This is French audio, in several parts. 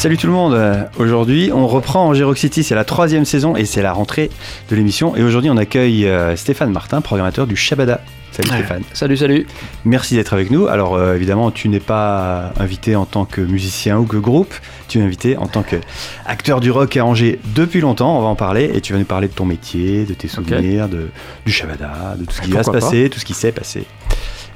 Salut tout le monde, aujourd'hui on reprend en City, c'est la troisième saison et c'est la rentrée de l'émission. Et aujourd'hui on accueille euh, Stéphane Martin, programmateur du Shabada. Salut Stéphane. Salut, salut. Merci d'être avec nous. Alors euh, évidemment tu n'es pas invité en tant que musicien ou que groupe, tu es invité en tant qu'acteur du rock à Angers depuis longtemps, on va en parler et tu vas nous parler de ton métier, de tes souvenirs, de, du Shabada, de tout ce qui va se passer, tout ce qui s'est passé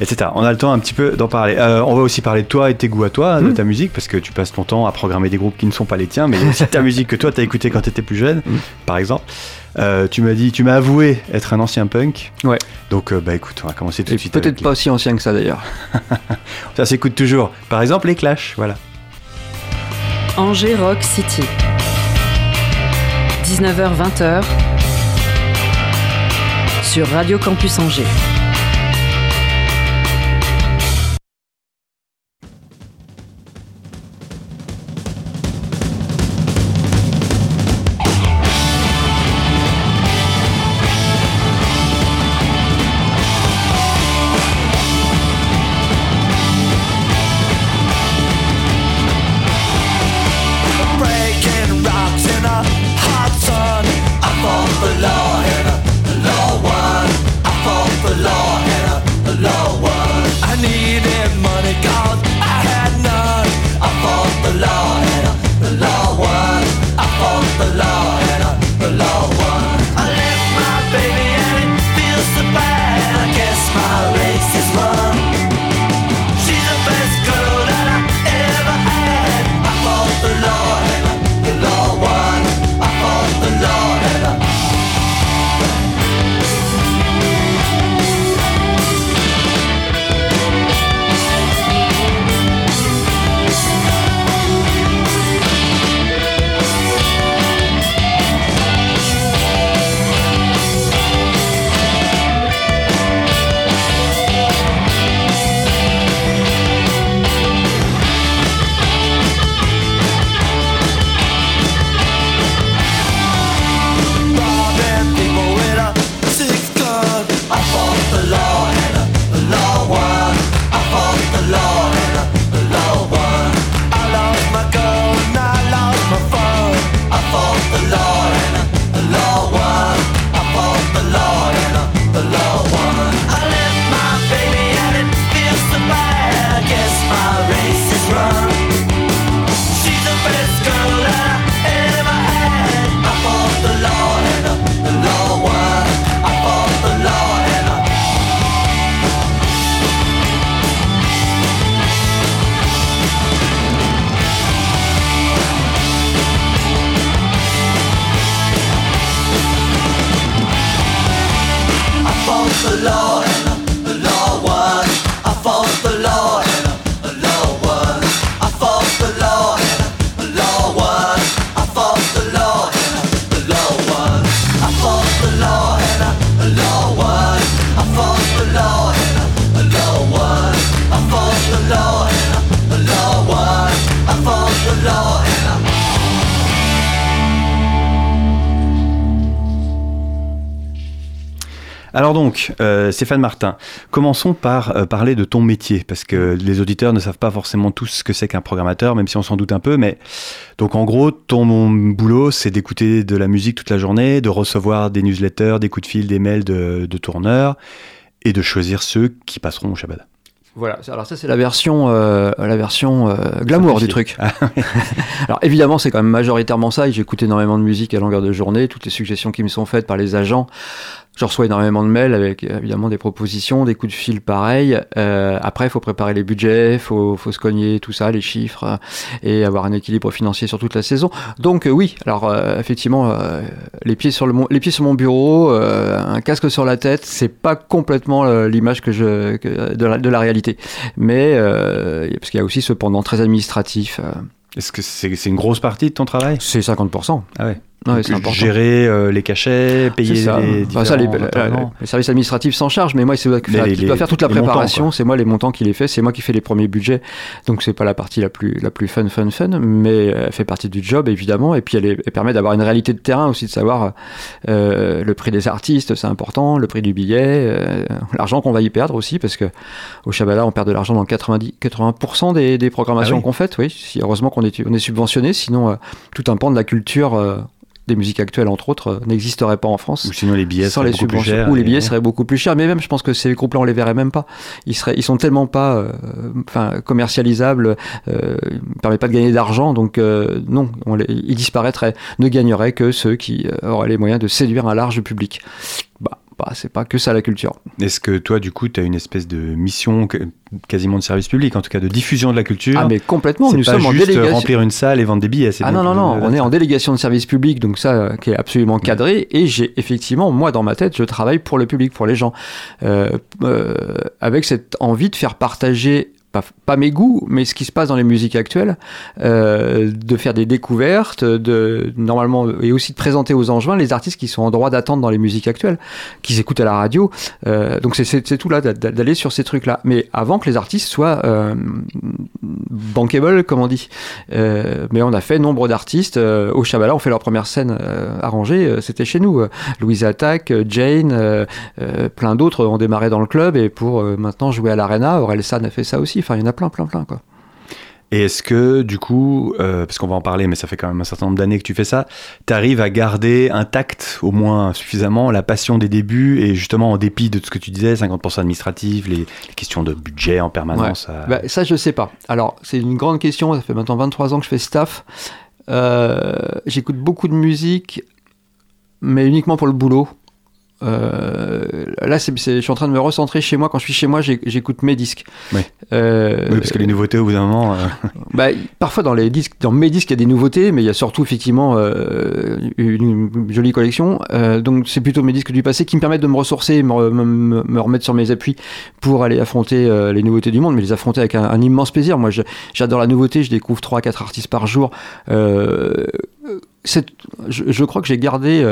etc. On a le temps un petit peu d'en parler. Euh, on va aussi parler de toi et tes goûts à toi, de hmm. ta musique, parce que tu passes ton temps à programmer des groupes qui ne sont pas les tiens, mais aussi ta musique que toi tu as écouté quand tu étais plus jeune, hmm. par exemple. Euh, tu m'as dit, tu m'as avoué être un ancien punk. Ouais. Donc euh, bah écoute, on va commencer tout de suite. Peut-être pas aussi ancien que ça d'ailleurs. ça s'écoute toujours. Par exemple les Clash, voilà. Angers Rock City. 19h-20h sur Radio Campus Angers. the Lord. Alors donc, euh, Stéphane Martin, commençons par euh, parler de ton métier, parce que les auditeurs ne savent pas forcément tous ce que c'est qu'un programmateur, même si on s'en doute un peu. Mais donc en gros, ton boulot, c'est d'écouter de la musique toute la journée, de recevoir des newsletters, des coups de fil, des mails de, tourneurs, et de choisir ceux qui passeront au Shabbat. Voilà, alors ça c'est la version, euh, la version glamour du truc. Ah, alors évidemment c'est quand même majoritairement ça, j'écoute énormément de musique à longueur de journée, toutes les suggestions qui me sont faites par les agents je reçois énormément de mails avec évidemment des propositions, des coups de fil pareils. Euh, après, il faut préparer les budgets, il faut, faut, se cogner tout ça, les chiffres, euh, et avoir un équilibre financier sur toute la saison. Donc euh, oui, alors euh, effectivement, euh, les, pieds sur le, les pieds sur mon bureau, un casque sur la tête, c'est pas complètement l'image que je, que de, la, de, la, réalité. Mais parce qu'il y a aussi ce pendant très administratif. Est-ce que c'est une grosse partie de ton travail? C'est 50%. Ah ouais. C'est important. Gérer euh, les cachets, payer ça. les, enfin, ça, les, les, services administratifs s'en chargent, mais moi, c'est qui doit faire toute la préparation. C'est moi les montants qui les fait, c'est moi qui fais les premiers budgets. Donc c'est pas la partie la plus la plus fun, fun, fun, mais elle fait partie du job évidemment. Et puis elle, est, elle permet d'avoir une réalité de terrain aussi, de savoir euh, le prix des artistes, c'est important, le prix du billet, euh, l'argent qu'on va y perdre aussi, parce que au Chabala, on perd de l'argent dans 90 80% des, des programmations ah oui. qu'on fait. Oui, si, heureusement qu'on est on est subventionné, sinon euh, tout un pan de la culture des musiques actuelles entre autres euh, n'existeraient pas en France. Ou sinon les billets sans les subventions. Ou les billets seraient beaucoup plus chers. Mais même, je pense que ces groupes-là, on les verrait même pas. Ils seraient, ils sont tellement pas, euh, enfin, commercialisables. Euh, ils permettent pas de gagner d'argent, donc euh, non, on les, ils disparaîtraient. Ne gagneraient que ceux qui euh, auraient les moyens de séduire un large public. Bah, c'est pas que ça la culture. Est-ce que toi, du coup, tu as une espèce de mission quasiment de service public, en tout cas de diffusion de la culture? Ah, mais complètement. Nous pas sommes juste en délégation. remplir une salle et vendre des billets. Ah non, non, non, on est en délégation de service public, donc ça, euh, qui est absolument cadré. Ouais. Et j'ai effectivement, moi, dans ma tête, je travaille pour le public, pour les gens, euh, euh, avec cette envie de faire partager pas, mes goûts, mais ce qui se passe dans les musiques actuelles, euh, de faire des découvertes, de normalement et aussi de présenter aux Angevins les artistes qui sont en droit d'attente dans les musiques actuelles, qu'ils écoutent à la radio. Euh, donc c'est tout là d'aller sur ces trucs là. Mais avant que les artistes soient euh, bankable, comme on dit. Euh, mais on a fait nombre d'artistes euh, au Chabala, on fait leur première scène arrangée, c'était chez nous. Louise Attack, Jane, plein d'autres ont démarré dans le club et pour maintenant jouer à l'Arena, Aurel San a fait ça aussi. Enfin, il y en a plein, plein, plein, quoi. Et est-ce que, du coup, euh, parce qu'on va en parler, mais ça fait quand même un certain nombre d'années que tu fais ça, tu arrives à garder intact, au moins suffisamment, la passion des débuts et justement, en dépit de tout ce que tu disais, 50% administratif, les, les, questions de budget en permanence ouais. à... bah, Ça, je sais pas. Alors, c'est une grande question. Ça fait maintenant 23 ans que je fais staff. Euh, J'écoute beaucoup de musique, mais uniquement pour le boulot. Euh, là, c'est, je suis en train de me recentrer chez moi. Quand je suis chez moi, j'écoute mes disques. Oui. Euh, oui, parce que les nouveautés, au bout d'un moment. Euh... Bah, parfois, dans les disques, dans mes disques, il y a des nouveautés, mais il y a surtout effectivement une, une, jolie collection. Donc, c'est plutôt mes disques du passé qui me permettent de me ressourcer, me, me, me remettre sur mes appuis pour aller affronter les nouveautés du monde, mais les affronter avec un, un immense plaisir. Moi, j'adore la nouveauté. Je découvre 3-4 artistes par jour. Je, je, crois que j'ai gardé,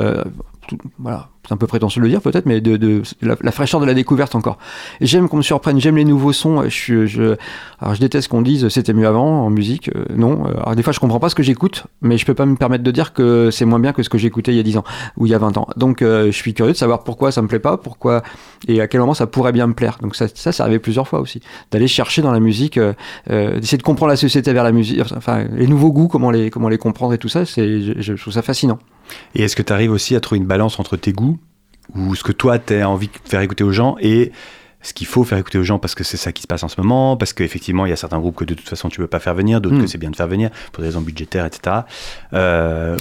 tout, voilà, c'est un peu prétentieux de le dire peut-être, mais de, de la, fraîcheur de la découverte encore. J'aime qu'on me surprenne, j'aime les nouveaux sons. Je, je, alors je déteste qu'on dise c'était mieux avant en musique. Euh, non, alors des fois je comprends pas ce que j'écoute, mais je peux pas me permettre de dire que c'est moins bien que ce que j'écoutais il y a 10 ans ou il y a 20 ans. Donc euh, je suis curieux de savoir pourquoi ça me plaît pas, pourquoi et à quel moment ça pourrait bien me plaire. Donc ça, ça, ça arrivé plusieurs fois aussi, d'aller chercher dans la musique, euh, d'essayer de comprendre la société vers la musique, enfin les nouveaux goûts, comment les comment les comprendre et tout ça. C'est je trouve ça fascinant. Et est-ce que tu arrives aussi à trouver une balance entre tes goûts ou ce que toi tu as envie de faire écouter aux gens et ce qu'il faut faire écouter aux gens parce que c'est ça qui se passe en ce moment, parce qu'effectivement il y a certains groupes que de toute façon tu peux pas faire venir, d'autres mmh. que c'est bien de faire venir pour des raisons budgétaires, etc. Euh,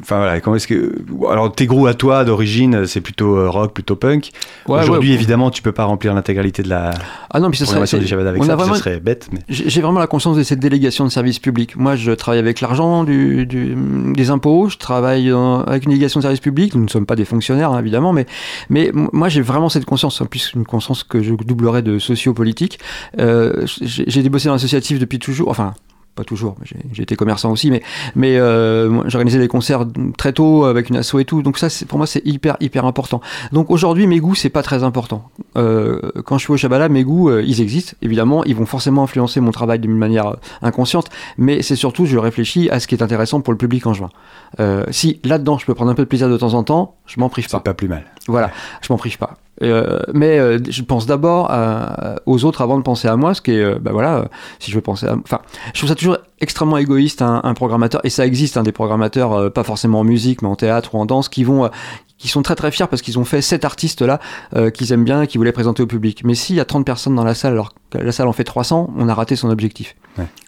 enfin voilà, comment est-ce que alors tes groupes à toi d'origine c'est plutôt euh, rock, plutôt punk. Ouais, Aujourd'hui ouais, évidemment tu peux pas remplir l'intégralité de la ah non, puis ça serait, avec ça, vraiment, ça serait bête. Mais... J'ai vraiment la conscience de cette délégation de service public. Moi je travaille avec l'argent du, du, des impôts, je travaille dans, avec une délégation de service public. Nous ne sommes pas des fonctionnaires hein, évidemment, mais mais moi j'ai vraiment cette conscience, en plus une conscience que je doublerais de sociopolitique. Euh, j'ai bossé dans l'associatif depuis toujours, enfin pas toujours, j'ai été commerçant aussi, mais, mais euh, j'organisais des concerts très tôt avec une asso et tout, donc ça pour moi c'est hyper hyper important. Donc aujourd'hui mes goûts c'est pas très important. Euh, quand je suis au Chabala, mes goûts euh, ils existent, évidemment, ils vont forcément influencer mon travail d'une manière inconsciente, mais c'est surtout je réfléchis à ce qui est intéressant pour le public en juin. Si là-dedans je peux prendre un peu de plaisir de temps en temps, je m'en prive pas. C'est pas plus mal. Voilà, je m'en prive pas. Euh, mais euh, je pense d'abord aux autres avant de penser à moi, ce qui est, euh, bah voilà, si je veux penser à, enfin, je trouve ça toujours extrêmement égoïste un, un programmateur, et ça existe, hein, des programmateurs, pas forcément en musique, mais en théâtre ou en danse, qui vont qui sont très très fiers parce qu'ils ont fait cet artiste-là euh, qu'ils aiment bien et qu'ils voulaient présenter au public. Mais s'il y a 30 personnes dans la salle alors que la salle en fait 300, on a raté son objectif.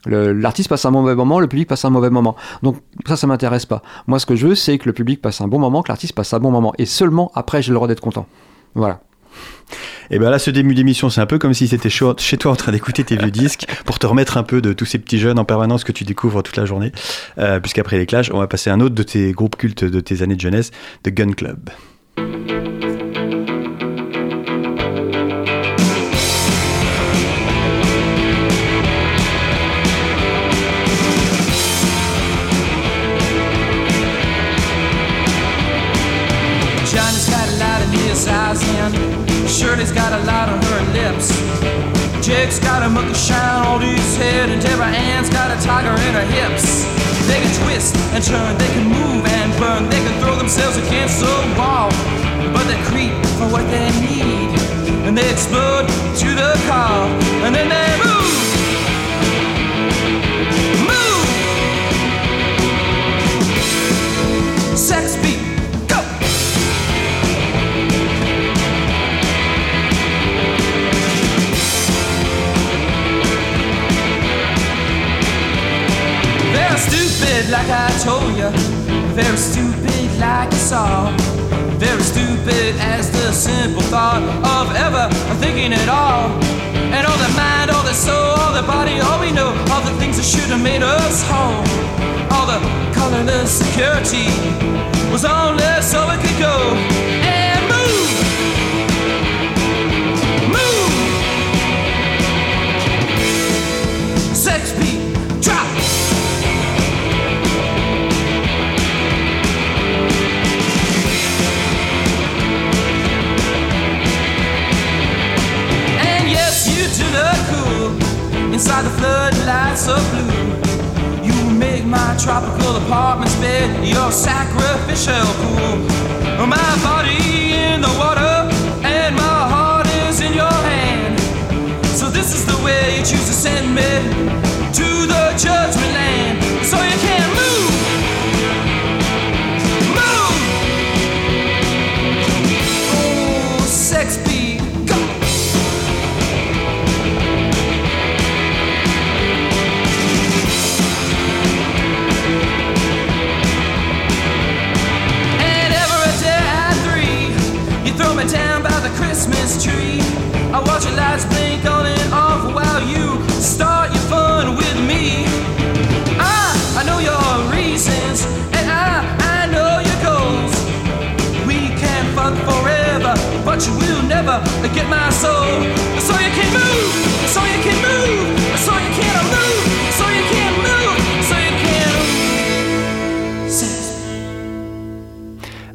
L'artiste passe un mauvais moment, le public passe un mauvais moment. Donc ça, ça m'intéresse pas. Moi, ce que je veux, c'est que le public passe un bon moment, que l'artiste passe un bon moment. Et seulement après, j'ai le droit d'être content. Voilà. Et bien là, ce début d'émission, c'est un peu comme si c'était chez toi en train d'écouter tes vieux disques pour te remettre un peu de tous ces petits jeunes en permanence que tu découvres toute la journée. Euh, Puisqu'après les clashs, on va passer à un autre de tes groupes cultes de tes années de jeunesse, The Gun Club. Shirley's got a lot on her lips. Jake's got a monkey shine on his head, and Deborah Ann's got a tiger in her hips. They can twist and turn, they can move and burn, they can throw themselves against the wall. But they creep for what they need, and they explode to the call, and then they move. Move! Sex beat. Stupid like I told you. Very stupid like you saw. Very stupid as the simple thought of ever thinking at all. And all the mind, all the soul, all the body, all we know, all the things that should have made us whole. All the colorless security was only so it could go. And inside the floodlights of blue. You make my tropical apartment's bed your sacrificial pool. My body in the water and my heart is in your hand. So this is the way you choose to send me to the judgment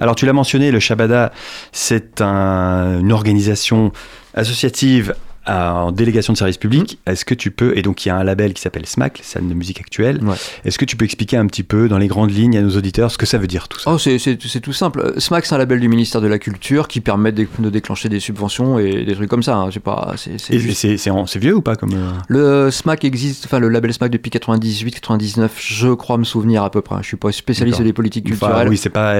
Alors tu l'as mentionné, le Shabada, c'est un- une organisation associative en délégation de service public. Est-ce que tu peux, et donc il y a un label qui s'appelle SMAC, scène de musique actuelle, Ouais. est-ce que tu peux expliquer un petit peu dans les grandes lignes à nos auditeurs ce que ça veut dire tout ça? Oh, c'est- tout simple. Euh, SMAC, c'est un label du ministère de la Culture qui permet de, de déclencher des subventions et des trucs comme ça. hein. C'est pas, c'est- juste- vieux ou pas comme euh, Le SMAC existe, enfin le label SMAC depuis 98-99, je crois me souvenir à peu près. Je suis pas spécialiste des politiques Enfin, culturelles. oui, c'est pas,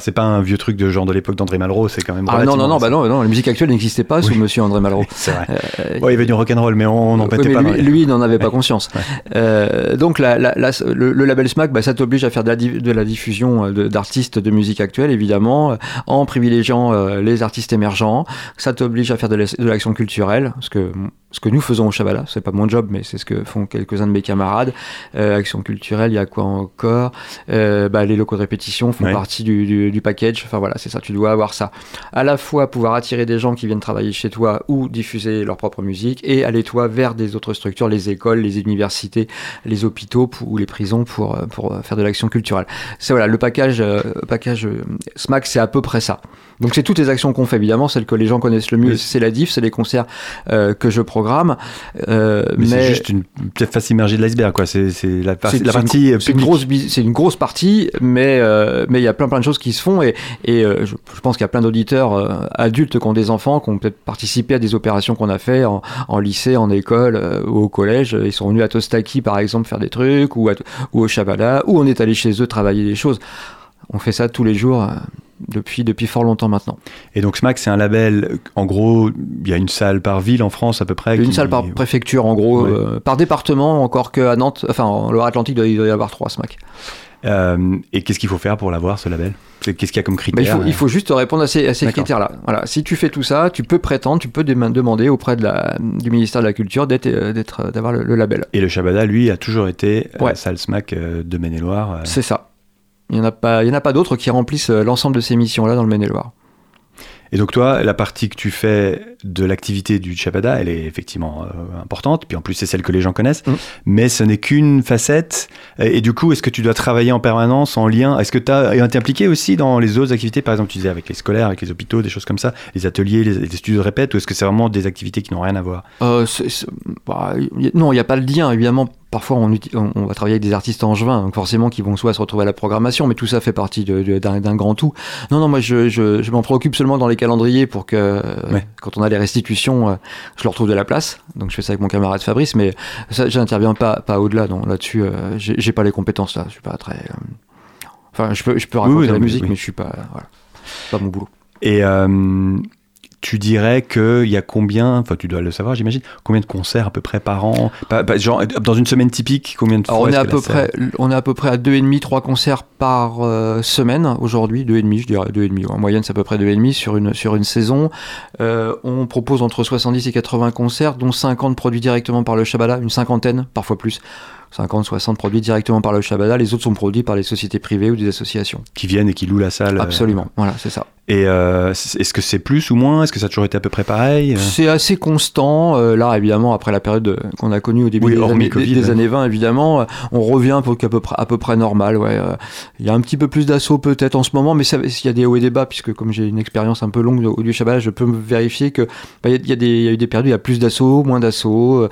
c'est pas, un vieux truc de genre de l'époque d'André Malraux, c'est quand même. ah non, non, non, bah non, non, la musique actuelle n'existait pas sous monsieur André Malraux. Vrai. Euh, Ouais, il est venu rock'n'roll, mais on n'en pétait pas. lui, lui, il n'en avait pas Ouais. conscience. Ouais. Euh, donc la- la- la- le, le label SMAC, bah, ça t'oblige à faire de la, de diffusion euh, de- d'artistes de, musique actuelle, évidemment, en privilégiant les artistes émergents. Ça t'oblige à faire de la- de l'action culturelle, ce que, ce que nous faisons au Chabala. C'est pas mon job, mais c'est ce que font quelques-uns de mes camarades. Euh, action culturelle, il y a quoi encore? Euh, bah, Les locaux de répétition font Ouais. partie du, du- du package. Enfin voilà, c'est ça, tu dois avoir ça. À la fois pouvoir attirer des gens qui viennent travailler chez toi ou diffuser leur propre musique et aller toi vers des autres structures, les écoles, les universités, les hôpitaux ou les prisons pour, euh, euh, faire de l'action culturelle. C'est voilà, le package, package euh, SMAC, c'est à peu près ça. Donc c'est toutes les actions qu'on fait évidemment, celles que les gens connaissent le mieux, Oui. c'est la diff, c'est les concerts euh, que je programme. Euh, Mais, c'est juste une peut-être face immergée de l'iceberg, quoi. C'est la, par- la partie euh, c'est une publique. grosse c'est une grosse partie mais euh, mais il y a plein plein de choses qui se font et, et euh, je, je pense qu'il y a plein d'auditeurs euh, adultes qui ont des enfants qui ont peut-être participé à des opérations qu'on a fait en, en lycée en école euh, ou au collège ils sont venus à Tostaki par exemple faire des trucs ou, à- ou au Chabala ou on est allé chez eux travailler des choses on fait ça tous les jours euh, depuis, depuis fort longtemps maintenant. Et donc SMAC, c'est un label, en gros, il y a une salle par ville en France à peu près. Une qui- salle par préfecture, en gros, Ouais. euh, par département, encore qu'à Nantes, enfin en Loire-Atlantique, il doit- y avoir trois SMAC. Euh, et qu'est-ce qu'il faut faire pour l'avoir ce label? Qu'est-ce qu'il y a comme Bah, critères il, faut, il faut juste répondre à ces, critères-là. Voilà. Si tu fais tout ça, tu peux prétendre, tu peux dem- demander auprès de la, du ministère de la Culture d'avoir le, le label. Et le Shabada, lui, a toujours été euh, salle SMAC de Maine-et-Loire. C'est ça. Il n'y en a pas, il y en a pas d'autres qui remplissent euh, l'ensemble de ces missions-là dans le Maine-et-Loire. Et donc toi, la partie que tu fais de l'activité du Shabada, elle est effectivement euh, importante, puis en plus c'est celle que les gens connaissent, Mm. mais ce n'est qu'une facette. Et, et du coup, est-ce que tu dois travailler en permanence, en lien? Est-ce que tu as été impliqué aussi dans les autres activités? Par exemple, tu disais avec les scolaires, avec les hôpitaux, des choses comme ça, les ateliers, les, les studios de répète, ou est-ce que c'est vraiment des activités qui n'ont rien à voir? Euh, bah, y- non, il n'y a pas le lien, évidemment. Parfois, on, uti- on- on va travailler avec des artistes angevins, donc forcément, qui vont soit se retrouver à la programmation, mais tout ça fait partie d'un grand tout. Non, non, moi, je, je- je m'en préoccupe seulement dans les calendriers pour que, euh, Ouais. quand on a les restitutions, euh, je leur trouve de la place. Donc, je fais ça avec mon camarade Fabrice, mais ça, j'interviens pas, pas au-delà. Là-dessus, euh, j'ai pas les compétences là. Je suis pas très. euh, Enfin, je peux, je peux Oui, raconter oui, la musique, oui. mais je suis pas. Voilà, c'est pas mon boulot. Et euh, tu dirais qu'il y a combien, enfin tu dois le savoir j'imagine, combien de concerts à peu près par an? Pas- pas- genre, Dans une semaine typique, combien de fois on est, à peu près, on est à peu près à deux et demi, trois concerts par euh, semaine aujourd'hui, deux et demi, je dirais deux et demi. En moyenne, c'est à peu près deux et demi sur une sur une saison. Euh, on propose entre 70 et 80 concerts, dont 50 produits directement par le Shabada, une cinquantaine, parfois plus. 50, 60 produits directement par le Shabada, les autres sont produits par les sociétés privées ou des associations. Qui viennent et qui louent la salle. euh, Absolument, voilà, c'est ça. Et euh, est-ce que c'est plus ou moins? Est-ce que ça a toujours été à peu près pareil? Euh, C'est assez constant. euh, là, évidemment, après la période qu'on a connue au début Oui, des, années, Covid, des- des hein. années 20, évidemment, on revient pour qu'à peu près, à peu près normal. Ouais, il y a un petit peu plus d'assaut peut-être en ce moment, mais ça- il y a des hauts et des bas, puisque comme j'ai une expérience un peu longue au du Shabbat, je peux me vérifier que bah, il y, a- il y a des, il y a eu des périodes où il y a plus d'assauts, moins d'assauts,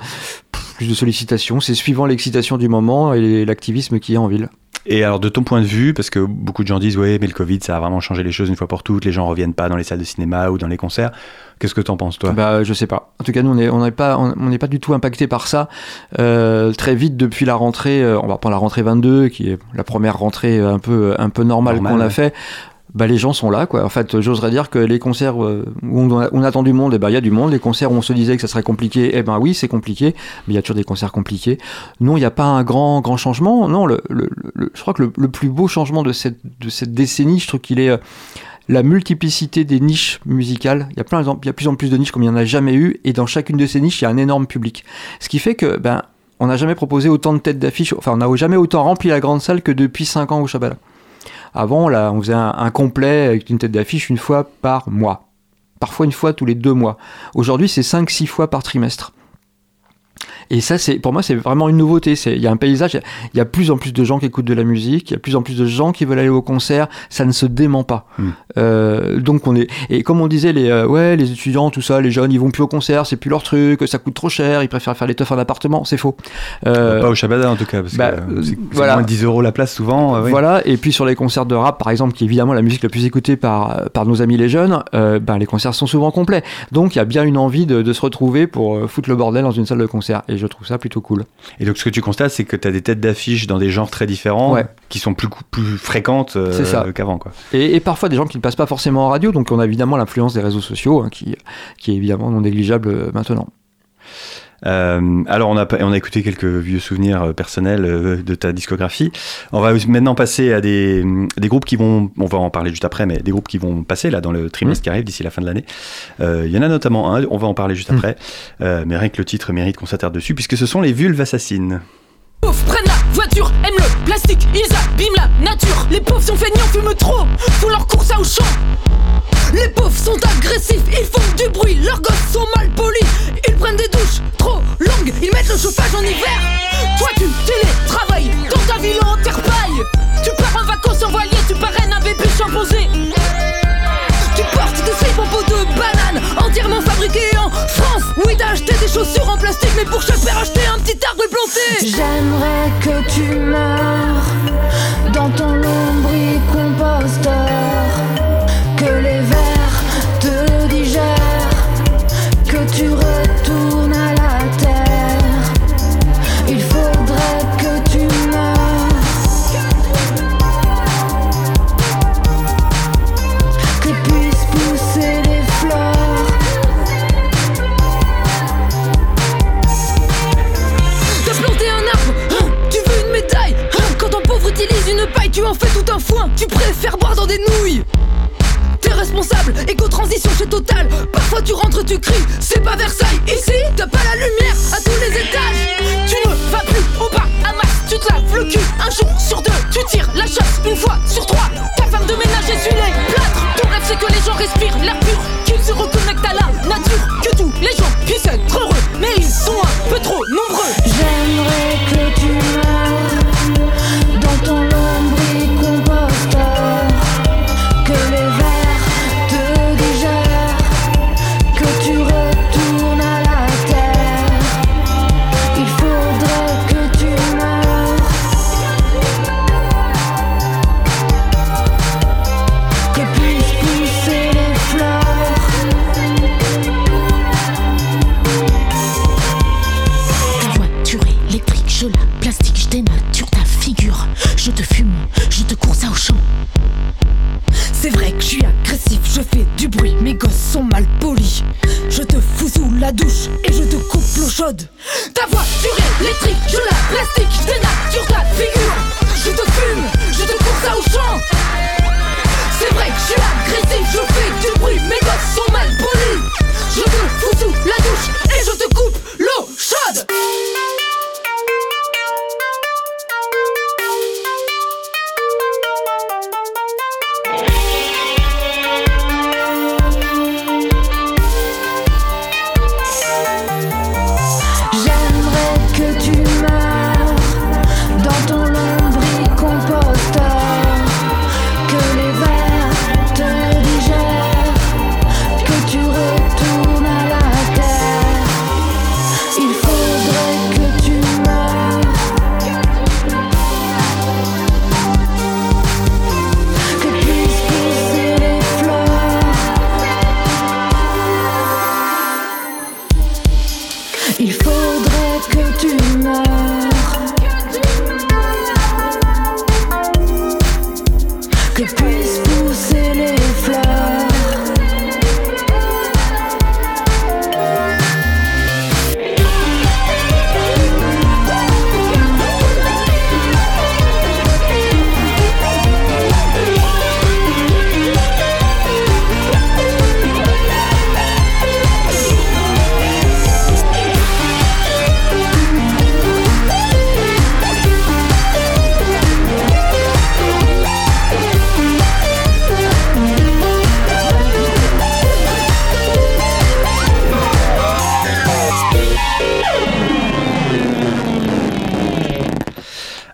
plus de sollicitations. C'est suivant l'excitation du moment et l'activisme qui est en ville. Et alors de ton point de vue, parce que beaucoup de gens disent ouais mais le Covid ça a vraiment changé les choses une fois pour toutes, les gens reviennent pas dans les salles de cinéma ou dans les concerts. Qu'est-ce que t'en penses toi? Bah, je sais pas. En tout cas, nous, on n'est on pas, on pas du tout impacté par ça. Euh, très vite, depuis la rentrée, euh, on va prendre la rentrée 22, qui est la première rentrée euh, un peu, un peu normale qu'on a ouais. fait. Bah, les gens sont là, quoi. En fait, j'oserais dire que les concerts euh, où on, attend du monde, eh ben, il y a du monde. Les concerts où on se disait que ça serait compliqué, eh ben oui, c'est compliqué, mais il y a toujours des concerts compliqués. Non, il n'y a pas un grand, grand changement. Non, je crois que le, plus beau changement de cette, de cette décennie, je trouve qu'il est euh, la multiplicité des niches musicales. Il y a plein, il y a plus en plus de niches comme il n'y en a jamais eu, et dans chacune de ces niches, il y a un énorme public. Ce qui fait que, ben, on n'a jamais proposé autant de têtes d'affiche, enfin, on n'a jamais autant rempli la grande salle que depuis 5 ans au Shabala. Avant, là, on faisait un, un complet avec une tête d'affiche une fois par mois. Parfois une fois tous les deux mois. Aujourd'hui, c'est 5-6 fois par trimestre. Et ça, c'est pour moi, c'est vraiment une nouveauté. Il y a un paysage, il y a- plus en plus de gens qui écoutent de la musique, il y a plus en plus de gens qui veulent aller au concert. Ça ne se dément pas. Mm. Euh, donc on est et comme on disait, les euh, ouais, les étudiants, tout ça, les jeunes, ils vont plus au concert, c'est plus leur truc, ça coûte trop cher, ils préfèrent faire les teufs en appartement. C'est faux. Euh, Pas au Shabada en tout cas, parce bah, que c'est voilà. moins de 10 euros la place souvent. oui. Voilà, et puis sur les concerts de rap, par exemple, qui est évidemment la musique la plus écoutée par, par nos amis les jeunes, ben, les concerts sont souvent complets. Donc il y a bien une envie de, de se retrouver pour foutre le bordel dans une salle de concert. Et je trouve ça plutôt cool. Et donc ce que tu constates, c'est que tu as des têtes d'affiche dans des genres très différents, Ouais. qui sont plus, plus fréquentes euh, qu'avant. quoi. Et, et parfois des gens qui ne passent pas forcément en radio, donc on a évidemment l'influence des réseaux sociaux, hein, qui, qui est évidemment non négligeable euh, maintenant. Euh, alors on a, on a écouté quelques vieux souvenirs euh, personnels euh, de ta discographie. On va maintenant passer à des, des groupes qui vont, on va en parler juste après, mais des groupes qui vont passer là dans le trimestre qui arrive d'ici la fin de l'année. Euh, Il y en a notamment un, on va en parler juste Mm. après, Euh, mais rien que le titre mérite qu'on s'attarde dessus, puisque ce sont les vulves assassines. prennent la voiture, aiment le plastique, ils abîment la nature. Les pauvres sont feignants, fument trop, font leur course à Auchan. Les pauvres sont agressifs, ils font du bruit, leurs gosses sont mal polis. Ils prennent des douches trop longues, ils mettent le chauffage en hiver. Toi tu télétravailles dans ta ville en terre paille. Tu pars en vacances en voilier, tu parraines un bébé chimpanzé. Portes des slips en peau de banane, entièrement fabriqués en France. Oui, t'as acheté des chaussures en plastique, mais pour chaque paire, acheter un petit arbre planté. J'aimerais que tu meurs dans ton lombricomposteur, fais tout un foin, tu préfères boire dans des nouilles. T'es responsable, éco-transition chez Total. Parfois tu rentres, tu cries, c'est pas Versailles. Ici, t'as pas la lumière à tous les étages. Tu ne vas plus au bas, à masse, tu te laves le cul. Un jour sur deux, tu tires la chasse. Une fois sur trois Ta femme de ménage essuie les plâtres. Ton rêve c'est que les gens respirent l'air pur. Qu'ils se reconnectent à la nature. Que tous les gens puissent être heureux. Mais ils sont un peu trop nombreux. J'aimerais que tu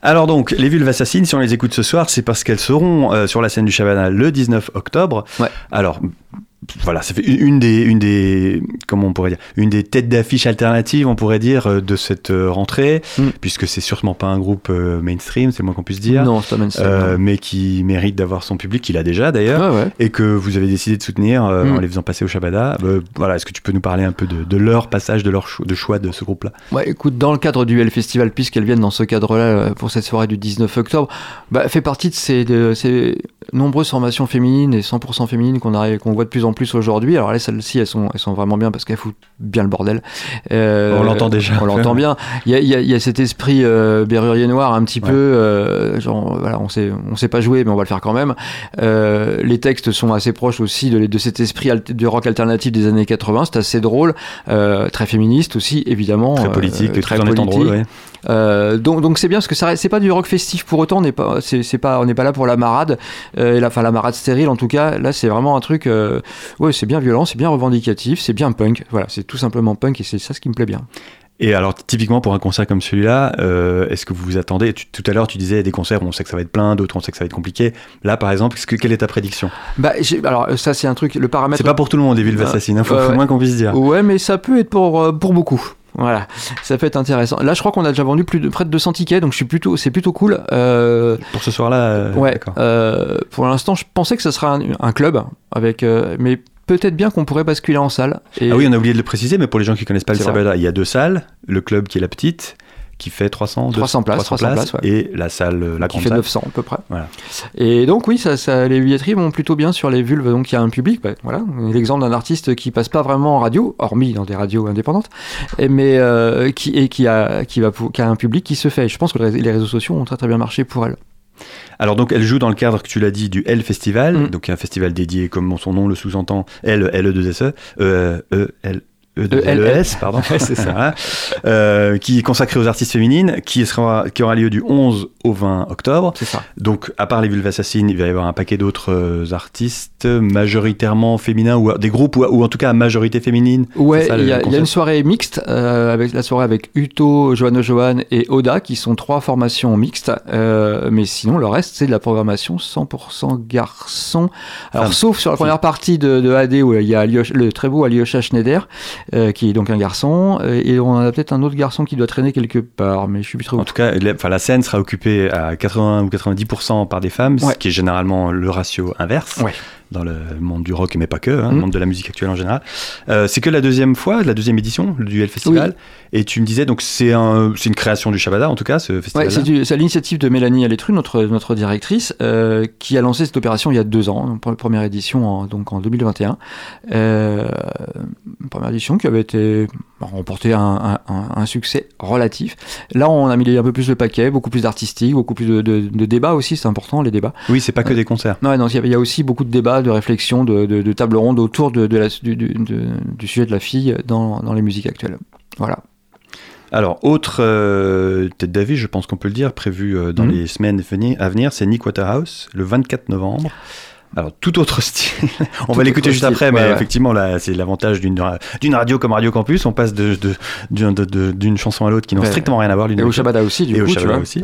Alors donc, les Vulves Assassines, si on les écoute ce soir, c'est parce qu'elles seront euh, sur la scène du Shabana le 19 octobre. Ouais. Alors, voilà, ça fait une des, une des, comment on pourrait dire, une des têtes d'affiche alternatives, on pourrait dire, euh, de cette euh, rentrée, Mm. puisque c'est sûrement pas un groupe euh, mainstream, c'est le moins qu'on puisse dire, Non, c'est pas mainstream, euh, mais qui mérite d'avoir son public, qu'il a déjà d'ailleurs, ouais. et que vous avez décidé de soutenir euh, Mm. en les faisant passer au Shabada. Euh, voilà, est-ce que tu peux nous parler un peu de, de leur passage, de leur choix, de choix de ce groupe-là? Ouais, écoute, dans le cadre du L Festival, puisqu'elles viennent dans ce cadre-là pour cette soirée du 19 octobre, bah, fait partie de ces, de ces nombreuses formations féminines et 100% féminines qu'on qu'on voit de plus en plus aujourd'hui. Alors là, celles-ci, elles sont, elles sont vraiment bien parce qu'elles foutent bien le bordel. Euh, On l'entend déjà. On l'entend bien. Il y a, y a- y a cet esprit euh, berrurier noir un petit Ouais. peu, euh, genre, voilà, on sait, on sait pas jouer, mais on va le faire quand même. Euh, les textes sont assez proches aussi de, de cet esprit de rock alternatif des années 80. C'est assez drôle, très féministe aussi, évidemment. Très politique, très politique. drôle, ouais. Euh, donc donc c'est bien parce que ça c'est pas du rock festif pour autant on n'est pas c'est pas on n'est pas là pour la marade euh, et la enfin la marade stérile en tout cas là c'est vraiment un truc euh, ouais c'est bien violent c'est bien revendicatif c'est bien punk voilà c'est tout simplement punk et c'est ça ce qui me plaît bien Et alors, typiquement pour un concert comme celui-là, euh, est-ce que vous vous attendez tu- Tout à l'heure, tu disais des concerts où on sait que ça va être plein, d'autres on sait que ça va être compliqué. Là, par exemple, que, quelle est ta prédiction? Bah alors ça c'est un truc le paramètre C'est pas pour tout le monde, des villes assassines, il faut, ouais. moins qu'on puisse dire. ouais mais ça peut être pour pour beaucoup voilà, ça peut être intéressant. Là, je crois qu'on a déjà vendu plus de près de 200 tickets, donc je suis plutôt, c'est plutôt cool. Euh, Pour ce soir-là, euh, Ouais, euh, pour l'instant, je pensais que ce serait un, un club, avec, mais peut-être bien qu'on pourrait basculer en salle. Et Ah oui, on a oublié de le préciser, mais pour les gens qui connaissent pas le. Sabada, il y a deux salles. Le club qui est la petite, qui fait 300, 300 places, 300 places, ouais. et la salle, euh, la qui grande fait salle. 900 à peu près. Voilà. Et donc oui, ça, ça, les billetteries vont plutôt bien sur les vulves, donc il y a un public. bah, voilà, l'exemple d'un artiste qui passe pas vraiment en radio, hormis dans des radios indépendantes, et, mais euh, qui et qui a qui va qui a un public qui se fait. Et je pense que les réseaux sociaux ont très très bien marché pour elle. Alors donc elle joue dans le cadre que tu l'as dit du L Festival, Mm. donc un festival dédié comme son nom le sous-entend L L 2 S E E E L E E, S pardon c'est ça hein. Euh, qui est consacré aux artistes féminines qui sera qui aura lieu du 11 au 20 octobre. C'est ça. Donc à part les Vulves Assassines, il va y avoir un paquet d'autres euh, artistes majoritairement féminins ou des groupes ou, ou en tout cas à majorité féminine. Ouais, il y, a- y une soirée mixte, euh, avec la soirée avec Uto, Joanne Johan et Oda, qui sont trois formations mixtes. euh, mais sinon, le reste, c'est de la programmation 100% garçons. Alors, sauf sur la première partie de, de AD, où il y a le très beau Alyosha Schneider, euh, qui est donc un garçon. euh, Et on a peut-être un autre garçon qui doit traîner quelque part, mais je suis plus trop. En tout cas, la, enfin, la scène sera occupée à 80 ou 90% par des femmes, Ouais. ce qui est généralement le ratio inverse Ouais. Dans le monde du rock, mais pas que, hein, le monde de la musique actuelle en général. Euh, c'est que la deuxième fois, la deuxième édition du L Festival. Et tu me disais, donc c'est un, c'est une création du Shabada, en tout cas, ce festival. c'est à l'initiative de Mélanie Alétru, notre, notre directrice, euh, qui a lancé cette opération il y a deux ans, pour la première édition en, donc en 2021. Euh, première édition qui avait été remporté un, un- un- un succès relatif. Là, on a mis un peu plus le paquet, beaucoup plus d'artistique, beaucoup plus de, de- de débats aussi, c'est important les débats. Oui, c'est pas que des concerts. Non, non, il y a- il y a aussi beaucoup de débats, de réflexions, de, de, de tables rondes autour de, de la- du, du- de- du sujet de la fille dans, dans les musiques actuelles. Voilà. Alors, autre euh, tête d'avis, je pense qu'on peut le dire, prévu euh, dans Mhm. les semaines à venir, c'est Nick Waterhouse, le 24 novembre. Alors, tout autre style. On Tout va l'écouter juste style, après, mais ouais, ouais. effectivement, là, c'est l'avantage d'une d'une radio comme Radio Campus. On passe d'une de, d'une- de- de- d'une chanson à l'autre qui n'ont Ouais. strictement rien à voir l'une Et au Shabada aussi, du et au coup, tu Shabada vois. aussi.